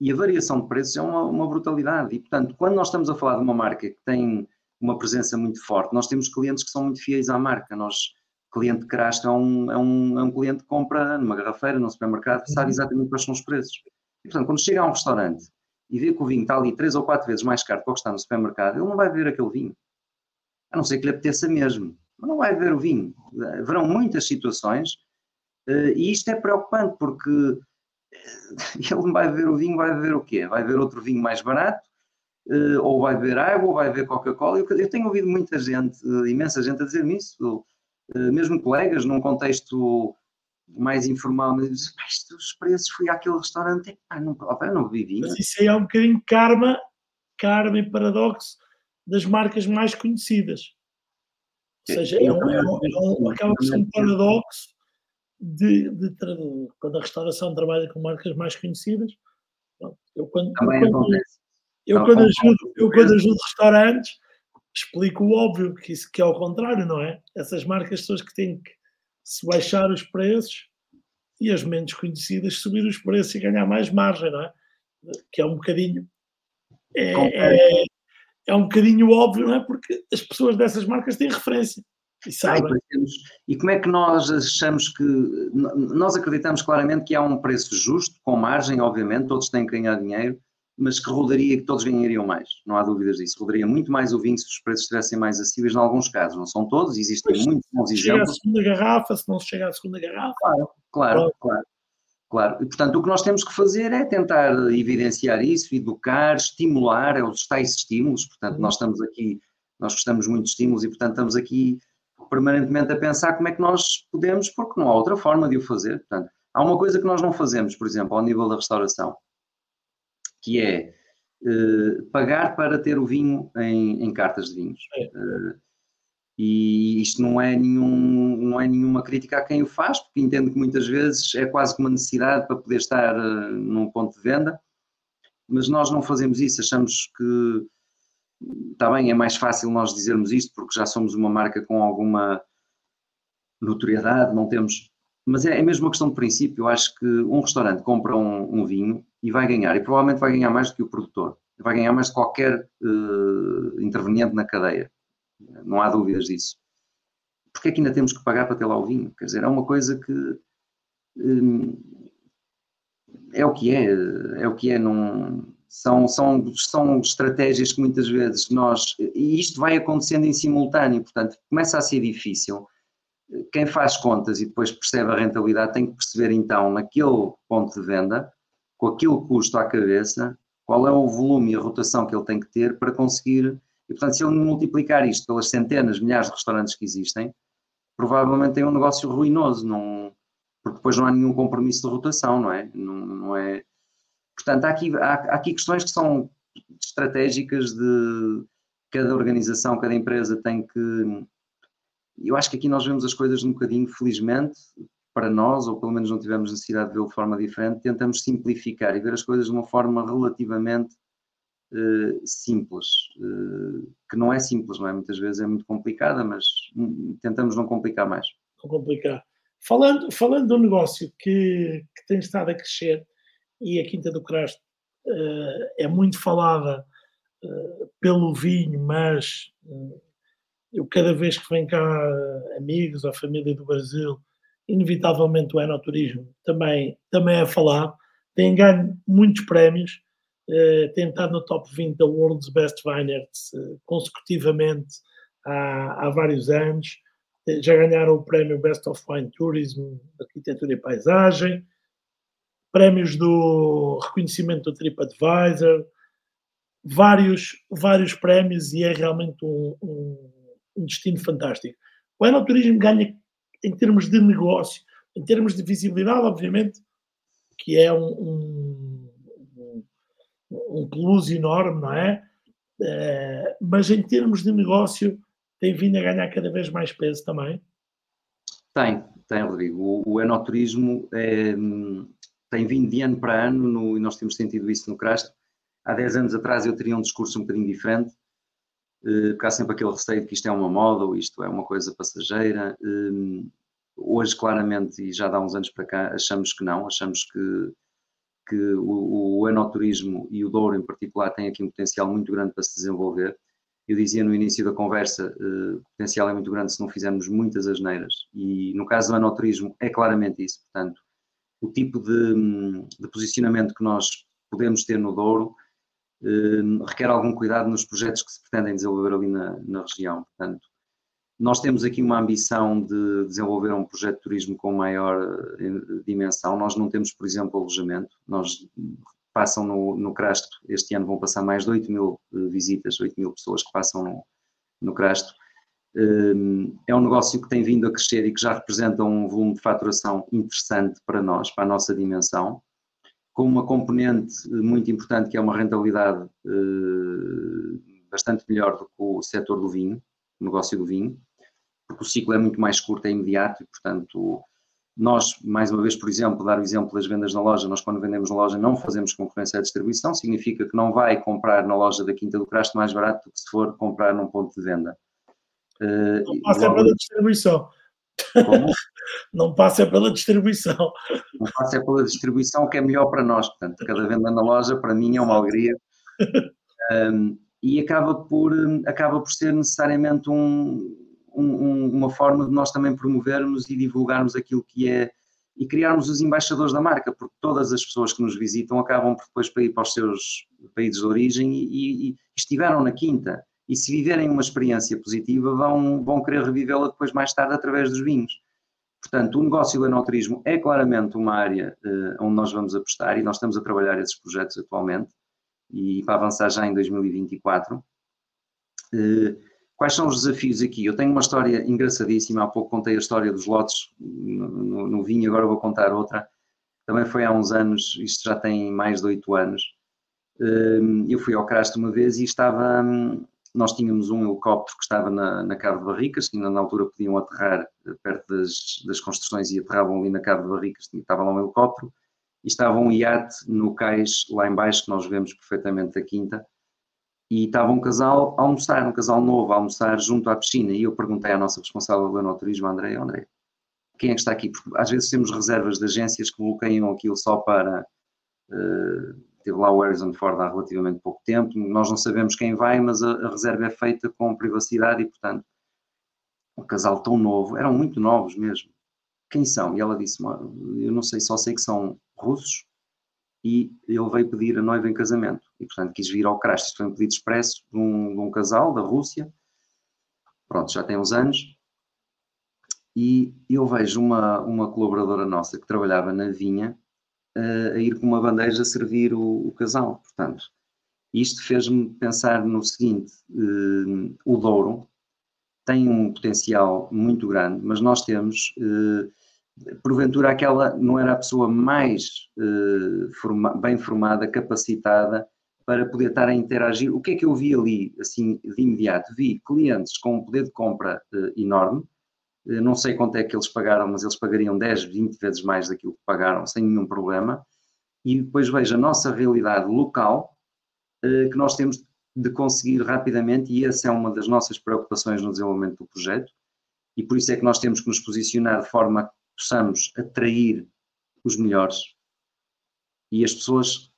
[SPEAKER 2] e a variação de preços é uma, uma, brutalidade. E, portanto, quando nós estamos a falar de uma marca que tem uma presença muito forte, nós temos clientes que são muito fiéis à marca. Nós cliente de Crasto é um, é, um, é um cliente que compra numa garrafeira, num supermercado, sabe uhum. exatamente quais são os preços. E, portanto, quando chega a um restaurante e vê que o vinho está ali três ou quatro vezes mais caro do que está no supermercado, ele não vai ver aquele vinho. A não ser que lhe apeteça mesmo. Mas não vai ver o vinho. Haverão muitas situações eh, e isto é preocupante porque ele não vai ver o vinho, vai ver o quê? Vai ver outro vinho mais barato, eh, ou vai ver água, ou vai ver Coca-Cola. Eu tenho ouvido muita gente, eh, imensa gente a dizer-me isso, mesmo colegas, num contexto mais informal, mas dizem, os preços, fui àquele restaurante, ah, não, opa, não vinho.
[SPEAKER 1] Mas isso aí é um bocadinho karma, karma e paradoxo das marcas mais conhecidas. Ou seja, é um, é um, é um, acaba por ser um paradoxo de, de, de, quando a restauração trabalha com marcas mais conhecidas. Eu quando, eu quando, eu quando, ajudo, eu quando ajudo restaurantes, explico o óbvio, que, isso, que é ao contrário, não é? Essas marcas são as que têm que se baixar os preços e as menos conhecidas subir os preços e ganhar mais margem, não é? Que é um bocadinho. É, é, é um bocadinho óbvio, não é? Porque as pessoas dessas marcas têm referência. E, sabem.
[SPEAKER 2] e como é que nós achamos que. Nós acreditamos claramente que há um preço justo, com margem, obviamente, todos têm que ganhar dinheiro, mas que rodaria, que todos ganhariam mais, não há dúvidas disso. Rodaria muito mais o vinho se os preços estivessem mais acessíveis, em alguns casos, não são todos, existem pois, muitos bons exemplos.
[SPEAKER 1] Se chega à segunda garrafa, se não se chega à segunda garrafa.
[SPEAKER 2] Claro, claro, claro. Claro, e portanto o que nós temos que fazer é tentar evidenciar isso, educar, estimular, é os tais estímulos, portanto nós estamos aqui, nós gostamos muito de estímulos e portanto estamos aqui permanentemente a pensar como é que nós podemos, porque não há outra forma de o fazer. Portanto, há uma coisa que nós não fazemos, por exemplo, ao nível da restauração, que é uh, pagar para ter o vinho em, em cartas de vinhos. É. Uh, e isto não é, nenhum, não é nenhuma crítica a quem o faz, porque entendo que muitas vezes é quase que uma necessidade para poder estar uh, num ponto de venda, mas nós não fazemos isso, achamos que está bem, é mais fácil nós dizermos isto porque já somos uma marca com alguma notoriedade, não temos. Mas é, é mesmo uma questão de princípio. Eu acho que um restaurante compra um, um vinho e vai ganhar, e provavelmente vai ganhar mais do que o produtor, vai ganhar mais que qualquer uh, interveniente na cadeia, não há dúvidas disso. Porque é que ainda temos que pagar para ter lá o vinho? Quer dizer, é uma coisa que um, é o que é, é o que é, não, são, são, são estratégias que muitas vezes nós, e isto vai acontecendo em simultâneo, portanto, começa a ser difícil. Quem faz contas e depois percebe a rentabilidade tem que perceber então, naquele ponto de venda, com aquele custo à cabeça, qual é o volume e a rotação que ele tem que ter para conseguir. E, portanto, se ele multiplicar isto pelas centenas, milhares de restaurantes que existem, provavelmente tem um negócio ruinoso, não, porque depois não há nenhum compromisso de rotação, não é? Não, não é portanto, há aqui, há, há aqui questões que são estratégicas de cada organização, cada empresa tem que. Eu acho que aqui nós vemos as coisas um bocadinho, felizmente, para nós, ou pelo menos não tivemos necessidade de vê-lo de forma diferente, tentamos simplificar e ver as coisas de uma forma relativamente uh, simples, uh, que não é simples, não é? Muitas vezes é muito complicada, mas tentamos não complicar mais.
[SPEAKER 1] Não complicar. Falando, falando do negócio que, que tem estado a crescer, e a Quinta do Crasto uh, é muito falada pelo vinho, mas eu cada vez que vem cá amigos ou família do Brasil inevitavelmente o enoturismo também, também é falado. Tem ganho muitos prémios, uh, tem estado no top 20 da World's Best Vineyards uh, consecutivamente há, há vários anos. Uh, já ganharam o prémio Best of Wine Tourism, Arquitetura e Paisagem, prémios do reconhecimento do TripAdvisor, vários, vários prémios e é realmente um, um, um destino fantástico. O enoturismo ganha em termos de negócio, em termos de visibilidade, obviamente, que é um, um, um plus enorme, não é? é? Mas em termos de negócio, tem vindo a ganhar cada vez mais peso também.
[SPEAKER 2] Tem, tem, Rodrigo. O, o enoturismo é, tem vindo de ano para ano no, e nós temos sentido isso no Crasto. Há 10 anos atrás eu teria um discurso um bocadinho diferente, porque há sempre aquele receio de que isto é uma moda ou isto é uma coisa passageira. Eh, hoje, claramente, e já há uns anos para cá, achamos que não, achamos que, que o, o enoturismo e o Douro em particular têm aqui um potencial muito grande para se desenvolver. eu dizia no início da conversa, uh, o potencial é muito grande se não fizermos muitas asneiras. E no caso do anoturismo é claramente isso. Portanto, o tipo de, de posicionamento que nós podemos ter no Douro requer algum cuidado nos projetos que se pretendem desenvolver ali na, na região. Portanto, nós temos aqui uma ambição de desenvolver um projeto de turismo com maior eh, dimensão. Nós não temos, por exemplo, alojamento. Nós passam no, no Crasto, este ano vão passar mais de 8 mil eh, visitas, 8 mil pessoas que passam no, no Crasto. Eh, é um negócio que tem vindo a crescer e que já representa um volume de faturação interessante para nós, para a nossa dimensão, com uma componente muito importante que é uma rentabilidade bastante melhor do que o setor do vinho, o negócio do vinho porque o ciclo é muito mais curto, é imediato e, portanto, nós, mais uma vez, por exemplo, dar o exemplo das vendas na loja, nós quando vendemos na loja não fazemos concorrência à distribuição, significa que não vai comprar na loja da Quinta do Crasto mais barato do que se for comprar num ponto de venda.
[SPEAKER 1] Eh, não passa logo... pela distribuição. Como? Não passa pela distribuição.
[SPEAKER 2] Não passa pela distribuição, que é melhor para nós. Portanto, cada venda na loja, para mim, é uma alegria. Um, e acaba por, acaba por ser necessariamente um, um, uma forma de nós também promovermos e divulgarmos aquilo que é e criarmos os embaixadores da marca, porque todas as pessoas que nos visitam acabam por depois para ir para os seus países de origem e, e, e estiveram na quinta. E se viverem uma experiência positiva, vão, vão querer revivê-la depois mais tarde através dos vinhos. Portanto, o negócio do enoturismo é claramente uma área uh, onde nós vamos apostar e nós estamos a trabalhar esses projetos atualmente e para avançar já em 2024. Uh, Quais são os desafios aqui? Eu tenho uma história engraçadíssima, há pouco contei a história dos lotes no, no, no vinho, agora vou contar outra. Também foi há uns anos, isto já tem mais de oito anos. Hum, eu fui ao Crasto uma vez e estava, hum, nós tínhamos um helicóptero que estava na, na Cave de Barricas, que ainda na altura podiam aterrar eh, perto das, das construções e aterravam ali na Cave de Barricas, estava lá um helicóptero, e estava um iate no cais lá embaixo, que nós vemos perfeitamente a quinta, e estava um casal a almoçar, um casal novo a almoçar junto à piscina, e eu perguntei à nossa responsável do turismo, André, André, quem é que está aqui? Porque às vezes temos reservas de agências que bloqueiam aquilo só para... Uh, teve lá o Harrison Ford há relativamente pouco tempo, nós não sabemos quem vai, mas a, a reserva é feita com privacidade e, portanto, um casal tão novo, eram muito novos mesmo. Quem são? E ela disse, eu não sei, só sei que são russos, e ele veio pedir a noiva em casamento. E, portanto, quis vir ao Crash. Isto foi um pedido expresso de um, de um, casal da Rússia. Pronto, já tem uns anos. E eu vejo uma, uma colaboradora nossa que trabalhava na vinha a ir com uma bandeja servir o, o casal. Portanto, isto fez-me pensar no seguinte: uh, o Douro tem um potencial muito grande, mas nós temos. Uh, porventura aquela não era a pessoa mais uh, forma, bem formada, capacitada para poder estar a interagir. O que é que eu vi ali, assim, de imediato? Vi clientes com um poder de compra uh, enorme, não sei quanto é que eles pagaram, mas eles pagariam 10, 20 vezes mais daquilo que pagaram, sem nenhum problema, e depois vejo a nossa realidade local, que nós temos de conseguir rapidamente, e essa é uma das nossas preocupações no desenvolvimento do projeto, e por isso é que nós temos que nos posicionar de forma possamos atrair os melhores. E as pessoas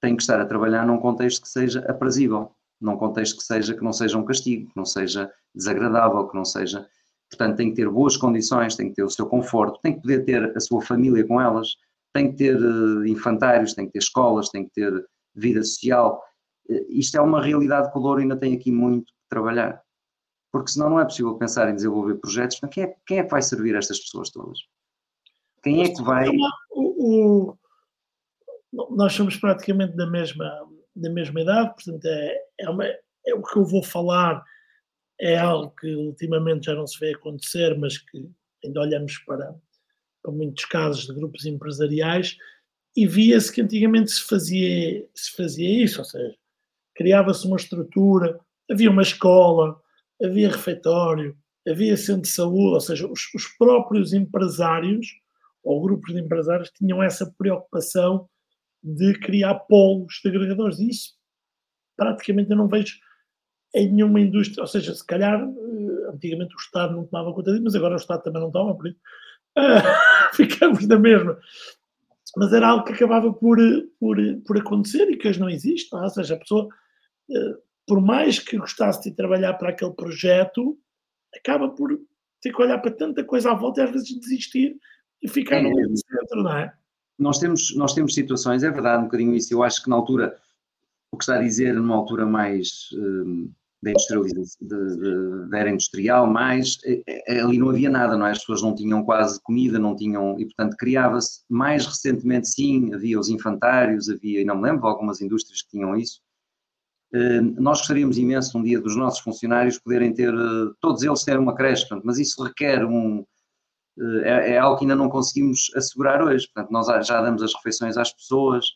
[SPEAKER 2] têm que estar a trabalhar num contexto que seja aprazível, num contexto que seja que não seja um castigo, que não seja desagradável, que não seja, portanto tem que ter boas condições, tem que ter o seu conforto, tem que poder ter a sua família com elas, tem que ter uh, infantários, tem que ter escolas, tem que ter vida social. Uh, isto é uma realidade que o Douro ainda tem aqui muito que trabalhar, porque senão não é possível pensar em desenvolver projetos. Quem é, quem é que vai servir estas pessoas todas? Quem é que vai.
[SPEAKER 1] O, o, nós somos praticamente da mesma, da mesma idade, portanto, é, é, uma, é o que eu vou falar é algo que ultimamente já não se vê acontecer, mas que ainda olhamos para, para muitos casos de grupos empresariais e via-se que antigamente se fazia, se fazia isso, ou seja, criava-se uma estrutura, havia uma escola, havia refeitório, havia centro de saúde, ou seja, os, os próprios empresários ou grupos de empresários tinham essa preocupação de criar polos de agregadores. E isso praticamente eu não vejo em nenhuma indústria, ou seja, se calhar eh, antigamente o Estado não tomava conta disso, mas agora o Estado também não toma, por isso uh, ficamos na mesma. Mas era algo que acabava por, por, por acontecer e que hoje não existe, não é? ou seja, a pessoa uh, por mais que gostasse de trabalhar para aquele projeto, acaba por ter que olhar para tanta coisa à volta e às vezes desistir e ficar é, no centro, não é?
[SPEAKER 2] Nós temos, nós temos situações, é verdade, um bocadinho isso. Eu acho que na altura, o que está a dizer, numa altura mais um, da, industrialização, da era industrial, mais, é, é, ali não havia nada, não é? As pessoas não tinham quase comida, não tinham, e portanto criava-se. Mais recentemente, sim, havia os infantários, havia, e não me lembro, algumas indústrias que tinham isso. Hum, nós gostaríamos imenso um dia dos nossos funcionários poderem ter, eh, todos eles terem uma creche, mas isso requer um, eh, é, é, algo que ainda não conseguimos assegurar hoje. Portanto, nós já damos as refeições às pessoas.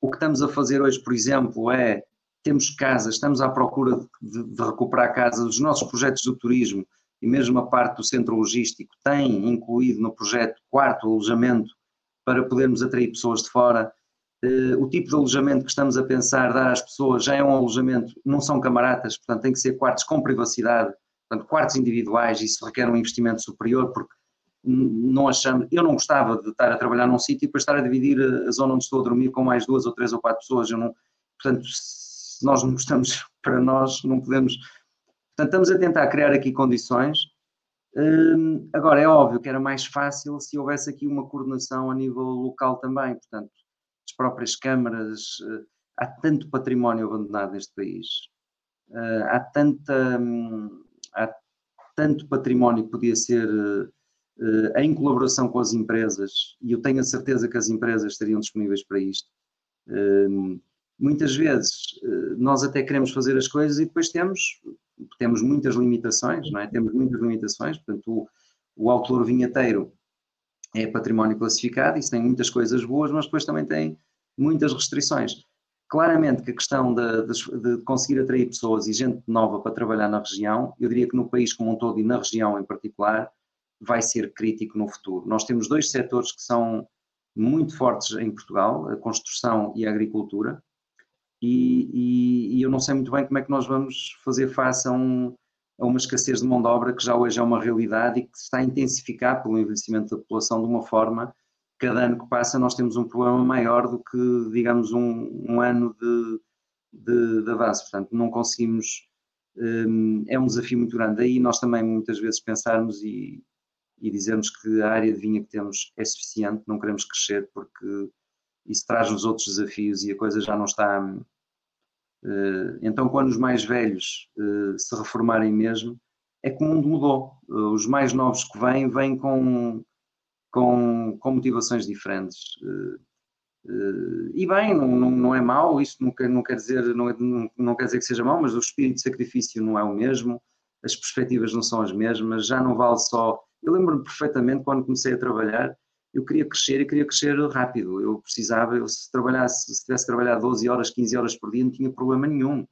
[SPEAKER 2] O que estamos a fazer hoje, por exemplo, é temos casas, estamos à procura de, de, recuperar casas, os nossos projetos do turismo e mesmo a parte do centro logístico tem incluído no projeto quarto alojamento para podermos atrair pessoas de fora. Uh, o tipo de alojamento que estamos a pensar dar às pessoas já é um alojamento, não são camaradas, portanto tem que ser quartos com privacidade, Portanto, quartos individuais, isso requer um investimento superior, porque não achamos, eu não gostava de estar a trabalhar num sítio e depois estar a dividir a zona onde estou a dormir com mais duas ou três ou quatro pessoas. Eu não, portanto, se nós não gostamos para nós, não podemos. Portanto, estamos a tentar criar aqui condições. Hum, agora, é óbvio que era mais fácil se houvesse aqui uma coordenação a nível local também. Portanto, as próprias câmaras. Eh, há tanto património abandonado neste país. Eh, há tanta. Hum, há tanto património que podia ser uh, em colaboração com as empresas, e eu tenho a certeza que as empresas estariam disponíveis para isto. Uh, muitas vezes uh, nós até queremos fazer as coisas e depois temos, temos muitas limitações, não é? Temos muitas limitações, portanto, o, o autor vinheteiro é património classificado, isso tem muitas coisas boas, mas depois também tem muitas restrições. Claramente que a questão de, de, de, conseguir atrair pessoas e gente nova para trabalhar na região, eu diria que no país como um todo e na região em particular, vai ser crítico no futuro. Nós temos dois setores que são muito fortes em Portugal, a construção e a agricultura, e, e, e eu não sei muito bem como é que nós vamos fazer face a, um, a uma escassez de mão de obra que já hoje é uma realidade e que se está a intensificar pelo envelhecimento da população de uma forma cada ano que passa nós temos um problema maior do que, digamos, um, um ano de, de, de, avanço. Portanto, não conseguimos. Um, é um desafio muito grande. Daí nós também muitas vezes pensarmos e, e dizermos que a área de vinha que temos é suficiente, não queremos crescer porque isso traz-nos outros desafios e a coisa já não está. Uh, então, quando os mais velhos uh, se reformarem mesmo, é que o mundo mudou. Uh, os mais novos que vêm, vêm com com, com motivações diferentes. E bem, não, não, é mau, isto não quer, não quer dizer, é, não, não, quer dizer que seja mau, mas o espírito de sacrifício não é o mesmo, as perspectivas não são as mesmas, já não vale só. Eu lembro-me perfeitamente quando comecei a trabalhar, eu queria crescer e queria crescer rápido. Eu precisava, eu, se trabalhasse, se tivesse trabalhado 12 horas, 15 horas por dia, não tinha problema nenhum.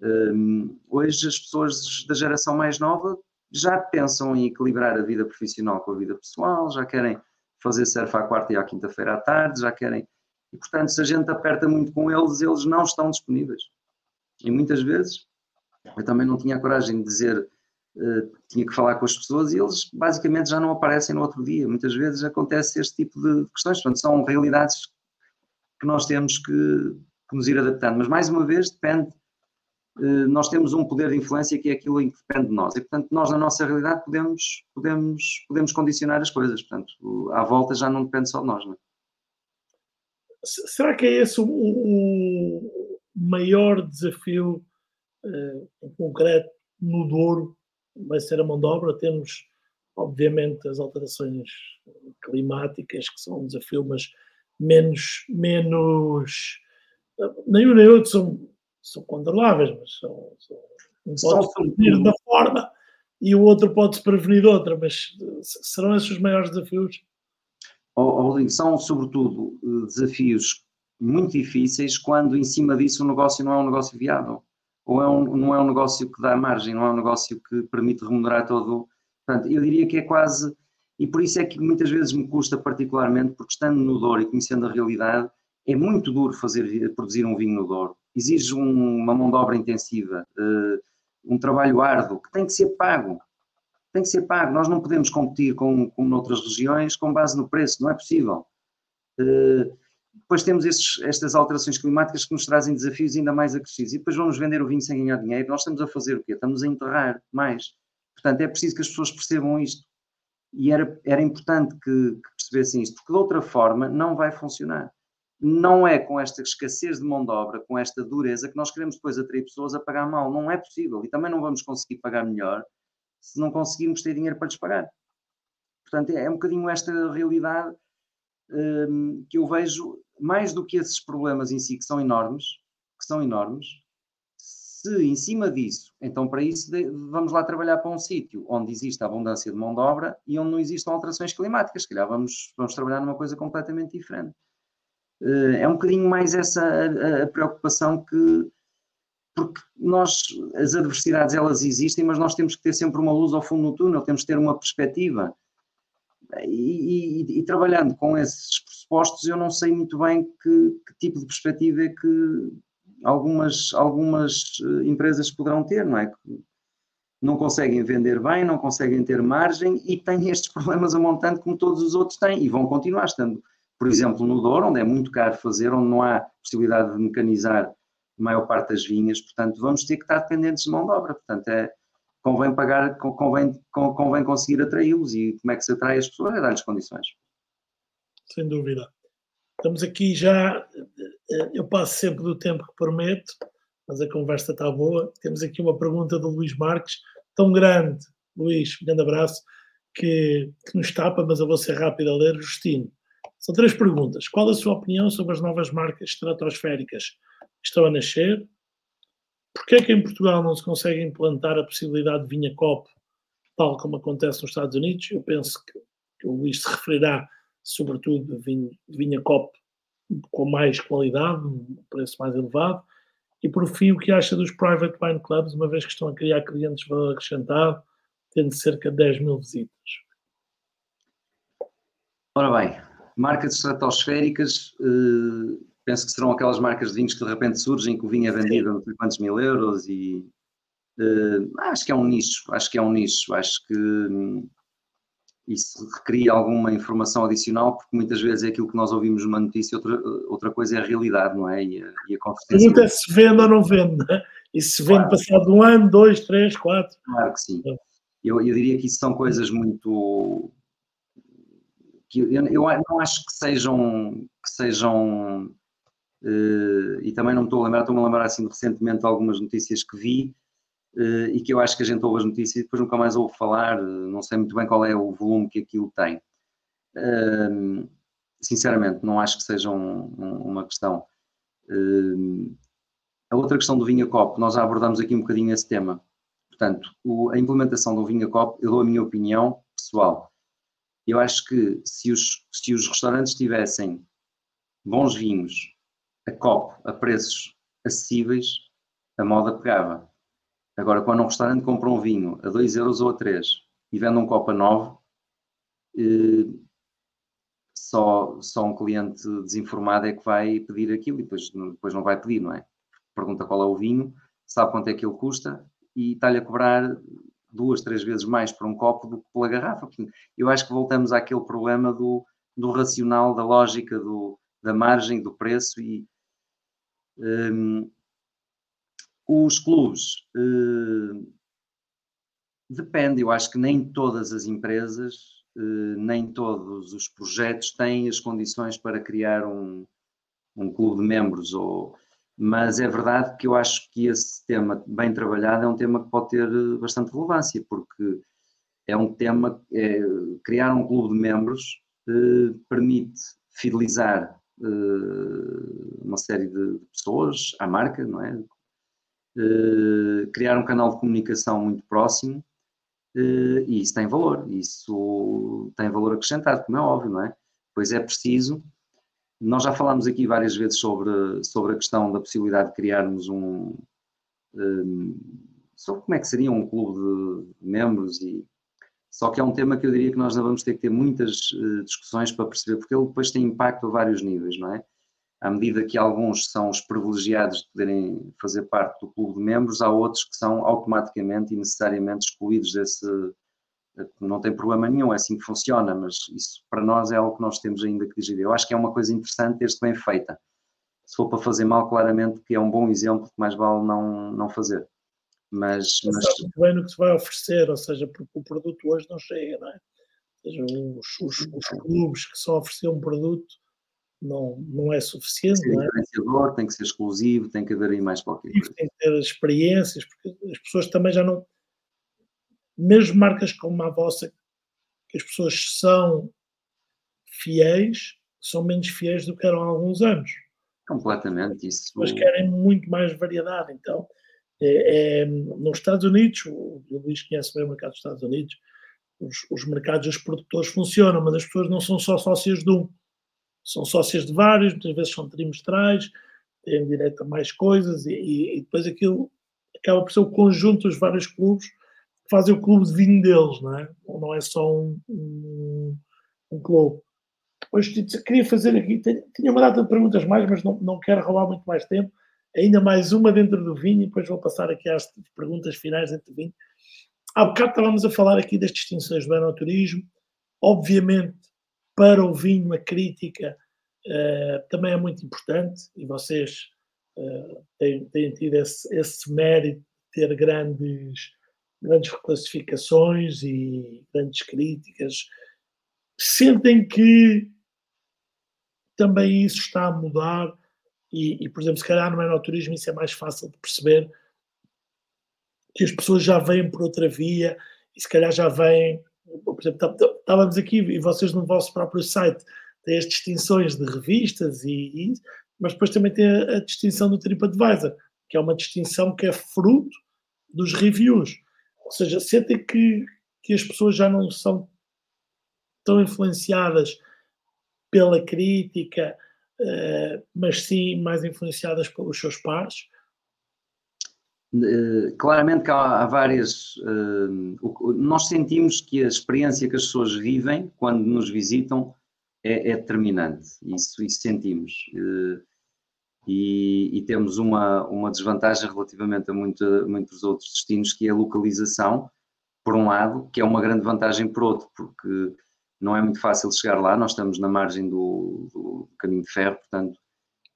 [SPEAKER 2] Um, hoje as pessoas da geração mais nova já pensam em equilibrar a vida profissional com a vida pessoal, já querem fazer surf à quarta e à quinta-feira à tarde, já querem. E, portanto, se a gente aperta muito com eles, eles não estão disponíveis. E muitas vezes, eu também não tinha a coragem de dizer, tinha que falar com as pessoas e eles basicamente já não aparecem no outro dia. Muitas vezes acontece este tipo de questões. Portanto, são realidades que nós temos que, que nos ir adaptando. Mas, mais uma vez, depende eh, nós temos um poder de influência que é aquilo em que depende de nós. E, portanto, nós, na nossa realidade, podemos, podemos, podemos condicionar as coisas. Portanto, à volta já não depende só de nós. Não é?
[SPEAKER 1] Será que é esse o, o maior desafio uh, concreto no Douro? Vai ser a mão de obra? Temos, obviamente, as alterações climáticas, que são um desafio, mas menos. menos nem um nem outro são são controláveis, mas são, são, um pode-se prevenir da forma e o outro pode-se prevenir de outra, mas serão esses os maiores desafios?
[SPEAKER 2] Oh, são sobretudo eh, desafios muito difíceis quando em cima disso o negócio não é um negócio viável, ou é um, não é um negócio que dá margem, não é um negócio que permite remunerar todo. Portanto, eu diria que é quase, e por isso é que muitas vezes me custa particularmente, porque estando no Douro e conhecendo a realidade, é muito duro fazer, produzir um vinho no Douro exige um, uma mão de obra intensiva, uh, um trabalho árduo, que tem que ser pago. Tem que ser pago. Nós não podemos competir com, como noutras regiões com base no preço, não é possível. Uh, depois temos estes, estas alterações climáticas que nos trazem desafios ainda mais acrescidos. E depois vamos vender o vinho sem ganhar dinheiro. Nós estamos a fazer o quê? Estamos a enterrar mais. Portanto, é preciso que as pessoas percebam isto. E era, era importante que, que percebessem isto, porque de outra forma não vai funcionar. Não é com esta escassez de mão de obra, com esta dureza, que nós queremos depois atrair pessoas a pagar mal. Não é possível. E também não vamos conseguir pagar melhor se não conseguirmos ter dinheiro para lhes pagar. Portanto, é, é um bocadinho esta realidade hum, que eu vejo, mais do que esses problemas em si, que são enormes, que são enormes, se em cima disso, então para isso vamos lá trabalhar para um sítio onde existe abundância de mão de obra e onde não existam alterações climáticas, se calhar vamos, vamos trabalhar numa coisa completamente diferente. Eh, é um bocadinho mais essa a, a preocupação que, porque nós, as adversidades elas existem, mas nós temos que ter sempre uma luz ao fundo do túnel, temos que ter uma perspectiva. E, e, e trabalhando com esses pressupostos, eu não sei muito bem que, que tipo de perspectiva é que algumas, algumas eh, empresas poderão ter, não é? Que não conseguem vender bem, não conseguem ter margem e têm estes problemas a montante como todos os outros têm e vão continuar estando, por exemplo, no Douro, onde é muito caro fazer, onde não há possibilidade de mecanizar a maior parte das vinhas, portanto vamos ter que estar dependentes de mão de obra, portanto é, convém pagar, convém, convém conseguir atraí-los e como é que se atrai as pessoas é dar-lhes condições.
[SPEAKER 1] Sem dúvida. Estamos aqui já, eu passo sempre do tempo que prometo, mas a conversa está boa. Temos aqui uma pergunta do Luís Marques, tão grande, Luís, um grande abraço, que, que nos tapa, mas eu vou ser rápido a ler. Justino, são três perguntas. Qual a sua opinião sobre as novas marcas estratosféricas que estão a nascer? Porquê é que em Portugal não se consegue implantar a possibilidade de vinha copo, tal como acontece nos Estados Unidos? Eu penso que, o Luís se referirá sobretudo vinho, de vinha copo com mais qualidade, um preço mais elevado. E por fim, o que acha dos private wine clubs, uma vez que estão a criar clientes de valor acrescentado, tendo cerca de 10 mil visitas?
[SPEAKER 2] Ora bem, marcas estratosféricas, eh, penso que serão aquelas marcas de vinhos que de repente surgem, que o vinho é vendido a não sei quantos mil euros e eh, acho que é um nicho, acho que é um nicho, acho que hum, isso requeria alguma informação adicional, porque muitas vezes é aquilo que nós ouvimos numa notícia, outra, outra coisa é a realidade, não é? E a, e a
[SPEAKER 1] consistência. Pergunta é se vende ou não vende, não é? E se vende claro. passado um ano, dois, três, quatro.
[SPEAKER 2] Claro que sim. Eu, eu diria que isso são coisas muito. que eu, eu não acho que sejam. Que sejam uh, e também não me estou a lembrar, estou-me a lembrar assim recentemente algumas notícias que vi uh, e que eu acho que a gente ouve as notícias e depois nunca mais ouve falar, não sei muito bem qual é o volume que aquilo tem. Uh, sinceramente, não acho que seja um, um, uma questão. Uh, a outra questão do vinha copo, nós já abordamos aqui um bocadinho esse tema. Portanto, a implementação do vinha copo, eu dou a minha opinião pessoal. Eu acho que se os, se os restaurantes tivessem bons vinhos a copo, a preços acessíveis, a moda pegava. Agora, quando um restaurante compra um vinho a 2 euros ou a 3 e vende um copo a 9, eh, só, só um cliente desinformado é que vai pedir aquilo e depois, depois não vai pedir, não é? Pergunta qual é o vinho, sabe quanto é que ele custa e está-lhe a cobrar duas, três vezes mais por um copo do que pela garrafa. Eu acho que voltamos àquele problema do, do racional, da lógica, do, da margem, do preço e um, os clubes, eh, depende, eu acho que nem todas as empresas, eh, nem todos os projetos têm as condições para criar um, um clube de membros, ou, mas é verdade que eu acho que esse tema, bem trabalhado, é um tema que pode ter bastante relevância, porque é um tema, é, criar um clube de membros eh, permite fidelizar eh, uma série de pessoas à marca, não é? Eh, criar um canal de comunicação muito próximo uh, e isso tem valor, isso tem valor acrescentado, como é óbvio, não é? Pois é preciso. Nós já falámos aqui várias vezes sobre, sobre a questão da possibilidade de criarmos um sobre como é que seria um clube de membros e só que é um tema que eu diria que nós vamos ter que ter muitas uh, discussões para perceber, porque ele depois tem impacto a vários níveis, não é? à medida que alguns são os privilegiados de poderem fazer parte do clube de membros, há outros que são automaticamente e necessariamente excluídos desse, não tem problema nenhum, é assim que funciona, mas isso para nós é algo que nós temos ainda que digerir. Eu acho que é uma coisa interessante ter-se bem feita. Se for para fazer mal, claramente que é um bom exemplo que mais vale não, não fazer. Mas,
[SPEAKER 1] mas... Sabe muito bem no que se vai oferecer, ou seja, porque o produto hoje não chega, não é? Ou seja, os, os, os clubes que só ofereciam um produto não, não é suficiente. Tem
[SPEAKER 2] que ser
[SPEAKER 1] não
[SPEAKER 2] é? tem que ser exclusivo, tem que haver aí mais qualquer coisa.
[SPEAKER 1] Tem que ter experiências, porque as pessoas também já não. Mesmo marcas como a vossa, que as pessoas são fiéis, são menos fiéis do que eram há alguns anos.
[SPEAKER 2] Completamente, isso.
[SPEAKER 1] Mas querem muito mais variedade. Então, é, é, nos Estados Unidos, o Luís conhece bem o mercado dos Estados Unidos, os, os mercados dos produtores funcionam, mas as pessoas não são só sócias de um são sócias de vários, muitas vezes são trimestrais, têm direito a mais coisas e, e, depois aquilo acaba por ser o conjunto dos vários clubes que fazem o clube de vinho deles, não é? Não é só um, um, um clube. Depois queria fazer aqui, tinha uma data de perguntas mais, mas não, não quero roubar muito mais tempo. Ainda mais uma dentro do vinho e depois vou passar aqui às perguntas finais dentro do vinho. Há bocado estávamos a falar aqui das distinções do enoturismo. Obviamente, para o vinho a crítica uh, também é muito importante e vocês uh, têm, têm, tido esse, esse, mérito de ter grandes, grandes reclassificações e grandes críticas. Sentem que também isso está a mudar e, e por exemplo, se calhar no enoturismo isso é mais fácil de perceber que as pessoas já vêm por outra via e se calhar já vêm por exemplo, estávamos aqui e vocês no vosso próprio site têm as distinções de revistas e, e mas depois também tem a, a, distinção do TripAdvisor, que é uma distinção que é fruto dos reviews. Ou seja, sentem que, que as pessoas já não são tão influenciadas pela crítica, mas sim mais influenciadas pelos seus pares.
[SPEAKER 2] Eh, claramente que há, há várias. Uh, nós sentimos que a experiência que as pessoas vivem quando nos visitam é, é determinante, isso, isso sentimos. E, e, temos uma, uma desvantagem relativamente a, muito, muitos outros destinos, que é a localização, por um lado, que é uma grande vantagem por outro, porque não é muito fácil chegar lá, nós estamos na margem do, do caminho de ferro, portanto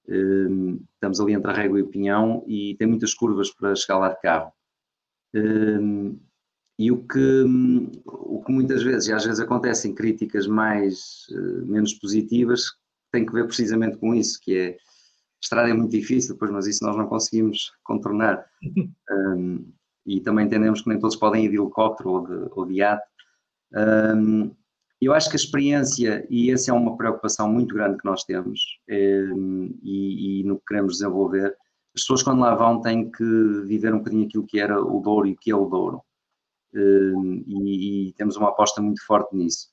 [SPEAKER 2] Hum, estamos ali entre a Régua e o Pinhão e tem muitas curvas para chegar lá de carro. Hum, e o que, o que muitas vezes, e às vezes acontecem críticas mais, eh, menos positivas, tem que ver precisamente com isso, que é, a estrada é muito difícil, pois, mas isso nós não conseguimos contornar. Um, e também entendemos que nem todos podem ir de helicóptero ou de, ou de iate. Um, eu acho que a experiência, e essa é uma preocupação muito grande que nós temos eh, e, e, no que queremos desenvolver, as pessoas quando lá vão têm que viver um bocadinho aquilo que era o Douro e o que é o Douro. Eh, e, e, temos uma aposta muito forte nisso.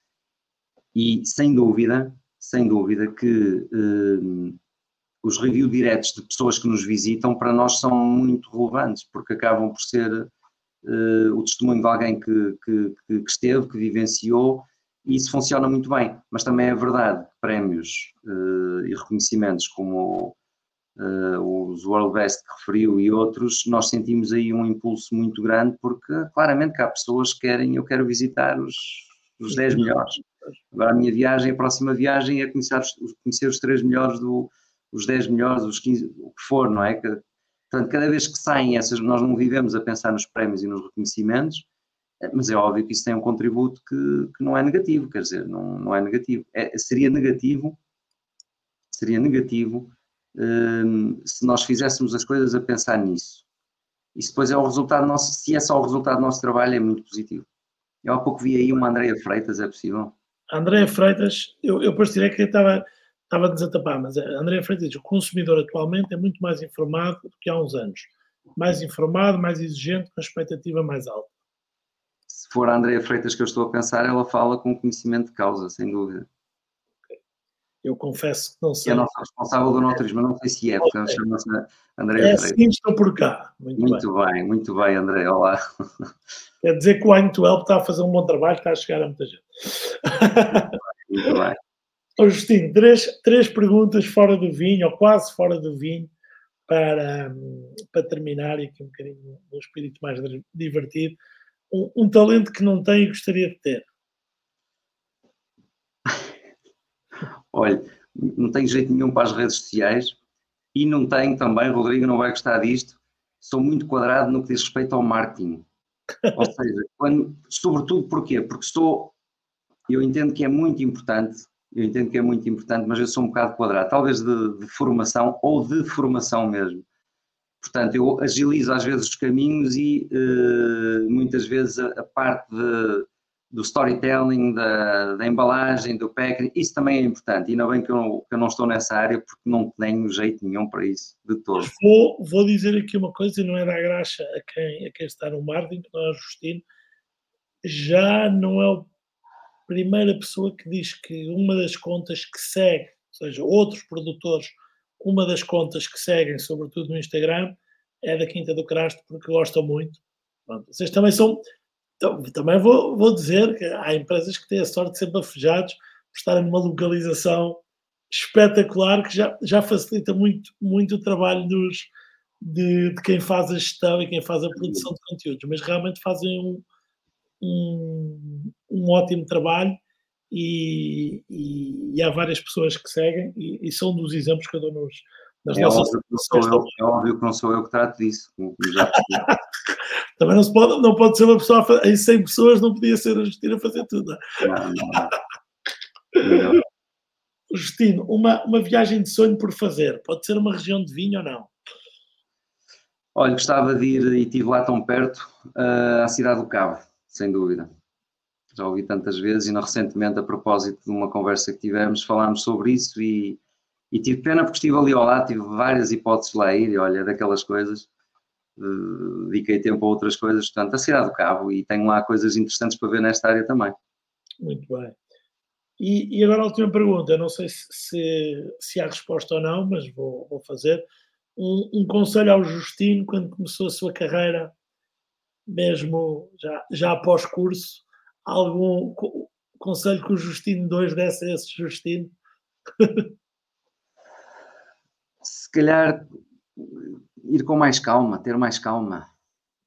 [SPEAKER 2] E sem dúvida, sem dúvida que eh, os reviews diretos de pessoas que nos visitam para nós são muito relevantes, porque acabam por ser o testemunho de alguém que, que, que esteve, que vivenciou e isso funciona muito bem, mas também é verdade que prémios uh, e reconhecimentos como uh, os World Best que referiu e outros, nós sentimos aí um impulso muito grande porque claramente que há pessoas que querem, eu quero visitar os, os 10 melhores. Agora a minha viagem, a próxima viagem é conhecer os, conhecer os 3 melhores, do, os 10 melhores, os 15, o que for, não é? Que, portanto, cada vez que saem essas, nós não vivemos a pensar nos prémios e nos reconhecimentos, mas é óbvio que isso tem um contributo que, que não é negativo, quer dizer, não, não é negativo. É, seria negativo, seria negativo um, se nós fizéssemos as coisas a pensar nisso. E depois é o resultado nosso, se é só o resultado do nosso trabalho, é muito positivo. Eu há pouco vi aí uma Andréia Freitas, é possível?
[SPEAKER 1] A Freitas, eu, eu direi que estava, estava desatapar, mas a Freitas, o consumidor atualmente é muito mais informado do que há uns anos. Mais informado, mais exigente, com a expectativa mais alta
[SPEAKER 2] for a Andrea Freitas que eu estou a pensar, ela fala com conhecimento de causa, sem dúvida.
[SPEAKER 1] Eu confesso que não sei.
[SPEAKER 2] É a nossa responsável do naturismo, não sei se é, porque okay. chama-se Andréa é
[SPEAKER 1] Freitas. Assim, estou por cá.
[SPEAKER 2] Muito, muito bem. bem. muito bem, André, olá.
[SPEAKER 1] Quer dizer que o Wine to Help está a fazer um bom trabalho, está a chegar a muita gente.
[SPEAKER 2] Muito bem.
[SPEAKER 1] Justino, três, três perguntas fora do vinho, ou quase fora do vinho, para, para terminar e aqui um bocadinho um espírito mais divertido. Um, um talento que não tem e gostaria de ter?
[SPEAKER 2] Olha, não tenho jeito nenhum para as redes sociais e não tenho também, Rodrigo não vai gostar disto, sou muito quadrado no que diz respeito ao marketing. Ou seja, quando, sobretudo porquê? Porque sou, eu entendo que é muito importante, eu entendo que é muito importante, mas eu sou um bocado quadrado, talvez de, de formação ou de formação mesmo. Portanto, eu agilizo às vezes os caminhos e uh, muitas vezes a, a parte de, do storytelling, da, da, embalagem, do packing, isso também é importante. E ainda bem que eu, que eu, não estou nessa área porque não tenho jeito nenhum para isso, de todo.
[SPEAKER 1] Vou, vou dizer aqui uma coisa, e não é dar graxa a quem, a quem está no marketing, não é o Justino, já não é a primeira pessoa que diz que uma das contas que segue, ou seja, outros produtores, uma das contas que seguem, sobretudo no Instagram, é da Quinta do Crasto, porque gostam muito. Pronto, vocês também são também vou, vou dizer que há empresas que têm a sorte de ser bafejados por estarem numa localização espetacular que já, já facilita muito, muito o trabalho dos, de, de, quem faz a gestão e quem faz a produção de conteúdos, mas realmente fazem um, um, um ótimo trabalho e, e, e, há várias pessoas que seguem e, e, são dos exemplos que eu dou nos,
[SPEAKER 2] nas é nossas óbvio, eu, é óbvio que não sou eu que trato disso,
[SPEAKER 1] Também não, se pode, não pode ser uma pessoa em 100 pessoas, não podia ser a Justina a fazer tudo. Não, não, não. Justino, uma, uma viagem de sonho por fazer, pode ser uma região de vinho ou não?
[SPEAKER 2] Olha, gostava de ir e estive lá tão perto, uh, à Cidade do Cabo, sem dúvida. Já ouvi tantas vezes e não recentemente, a propósito de uma conversa que tivemos, falámos sobre isso e, e tive pena porque estive ali ao lado, tive várias hipóteses lá a ir e olha, daquelas coisas dediquei tempo a outras coisas, portanto, a cidade do Cabo e tenho lá coisas interessantes para ver nesta área também.
[SPEAKER 1] Muito bem. E, e agora a última pergunta, não sei se, se, se há resposta ou não, mas vou, vou fazer. Um, um, conselho ao Justino quando começou a sua carreira, mesmo já, já após curso, algum conselho que o Justino 2 desse a esse Justino?
[SPEAKER 2] se calhar ir com mais calma, ter mais calma.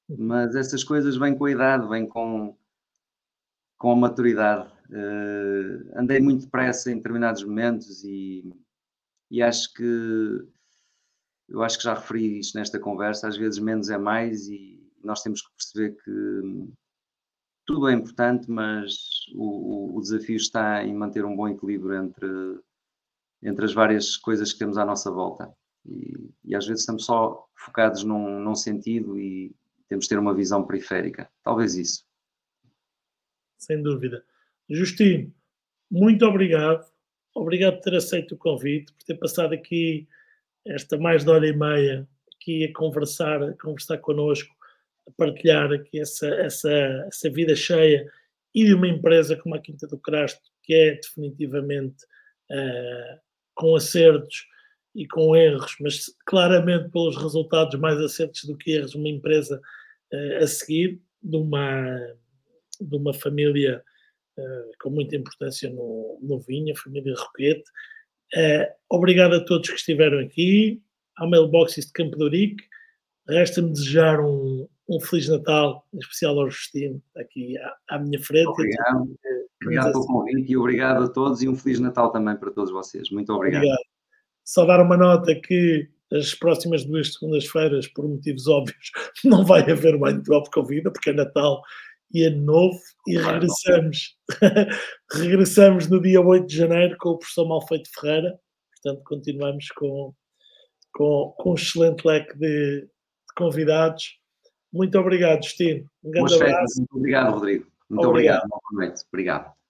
[SPEAKER 2] Mas essas coisas vêm com a idade, vêm com, com a maturidade. Uh, andei muito depressa em determinados momentos e, e acho que eu acho que já referi isto nesta conversa, às vezes menos é mais e nós temos que perceber que tudo é importante, mas o, o desafio está em manter um bom equilíbrio entre, entre as várias coisas que temos à nossa volta. E, e, às vezes estamos só focados num, num sentido e temos de ter uma visão periférica. Talvez isso.
[SPEAKER 1] Sem dúvida. Justino, muito obrigado. Obrigado por ter aceito o convite, por ter passado aqui esta mais de hora e meia aqui a conversar, a conversar connosco, partilhar aqui essa, essa, essa vida cheia e de uma empresa como a Quinta do Crasto, que é definitivamente uh, com acertos e com erros, mas claramente pelos resultados mais acertos do que erros, uma empresa uh, a seguir, de uma, de uma família uh, com muita importância no, no vinho, a família Roquete. Obrigado a todos que estiveram aqui, ao Mailboxes de Campo de Ourique. Resta-me desejar um, um Feliz Natal, em especial ao Justino, aqui à, à minha frente.
[SPEAKER 2] Obrigado, obrigado pelo convite e obrigado a todos e um Feliz Natal também para todos vocês. Muito obrigado. obrigado.
[SPEAKER 1] Só dar uma nota que as próximas duas segundas-feiras, por motivos óbvios, não vai haver Mind Drop Convida, porque é Natal e Ano Novo, e regressamos, regressamos no dia 8 de janeiro com o professor Malfeito Ferreira, portanto continuamos com, com, com um excelente leque de, de convidados. Muito obrigado, Justino.
[SPEAKER 2] Um grande abraço. Muito obrigado, Rodrigo. Muito obrigado. obrigado. Obrigado.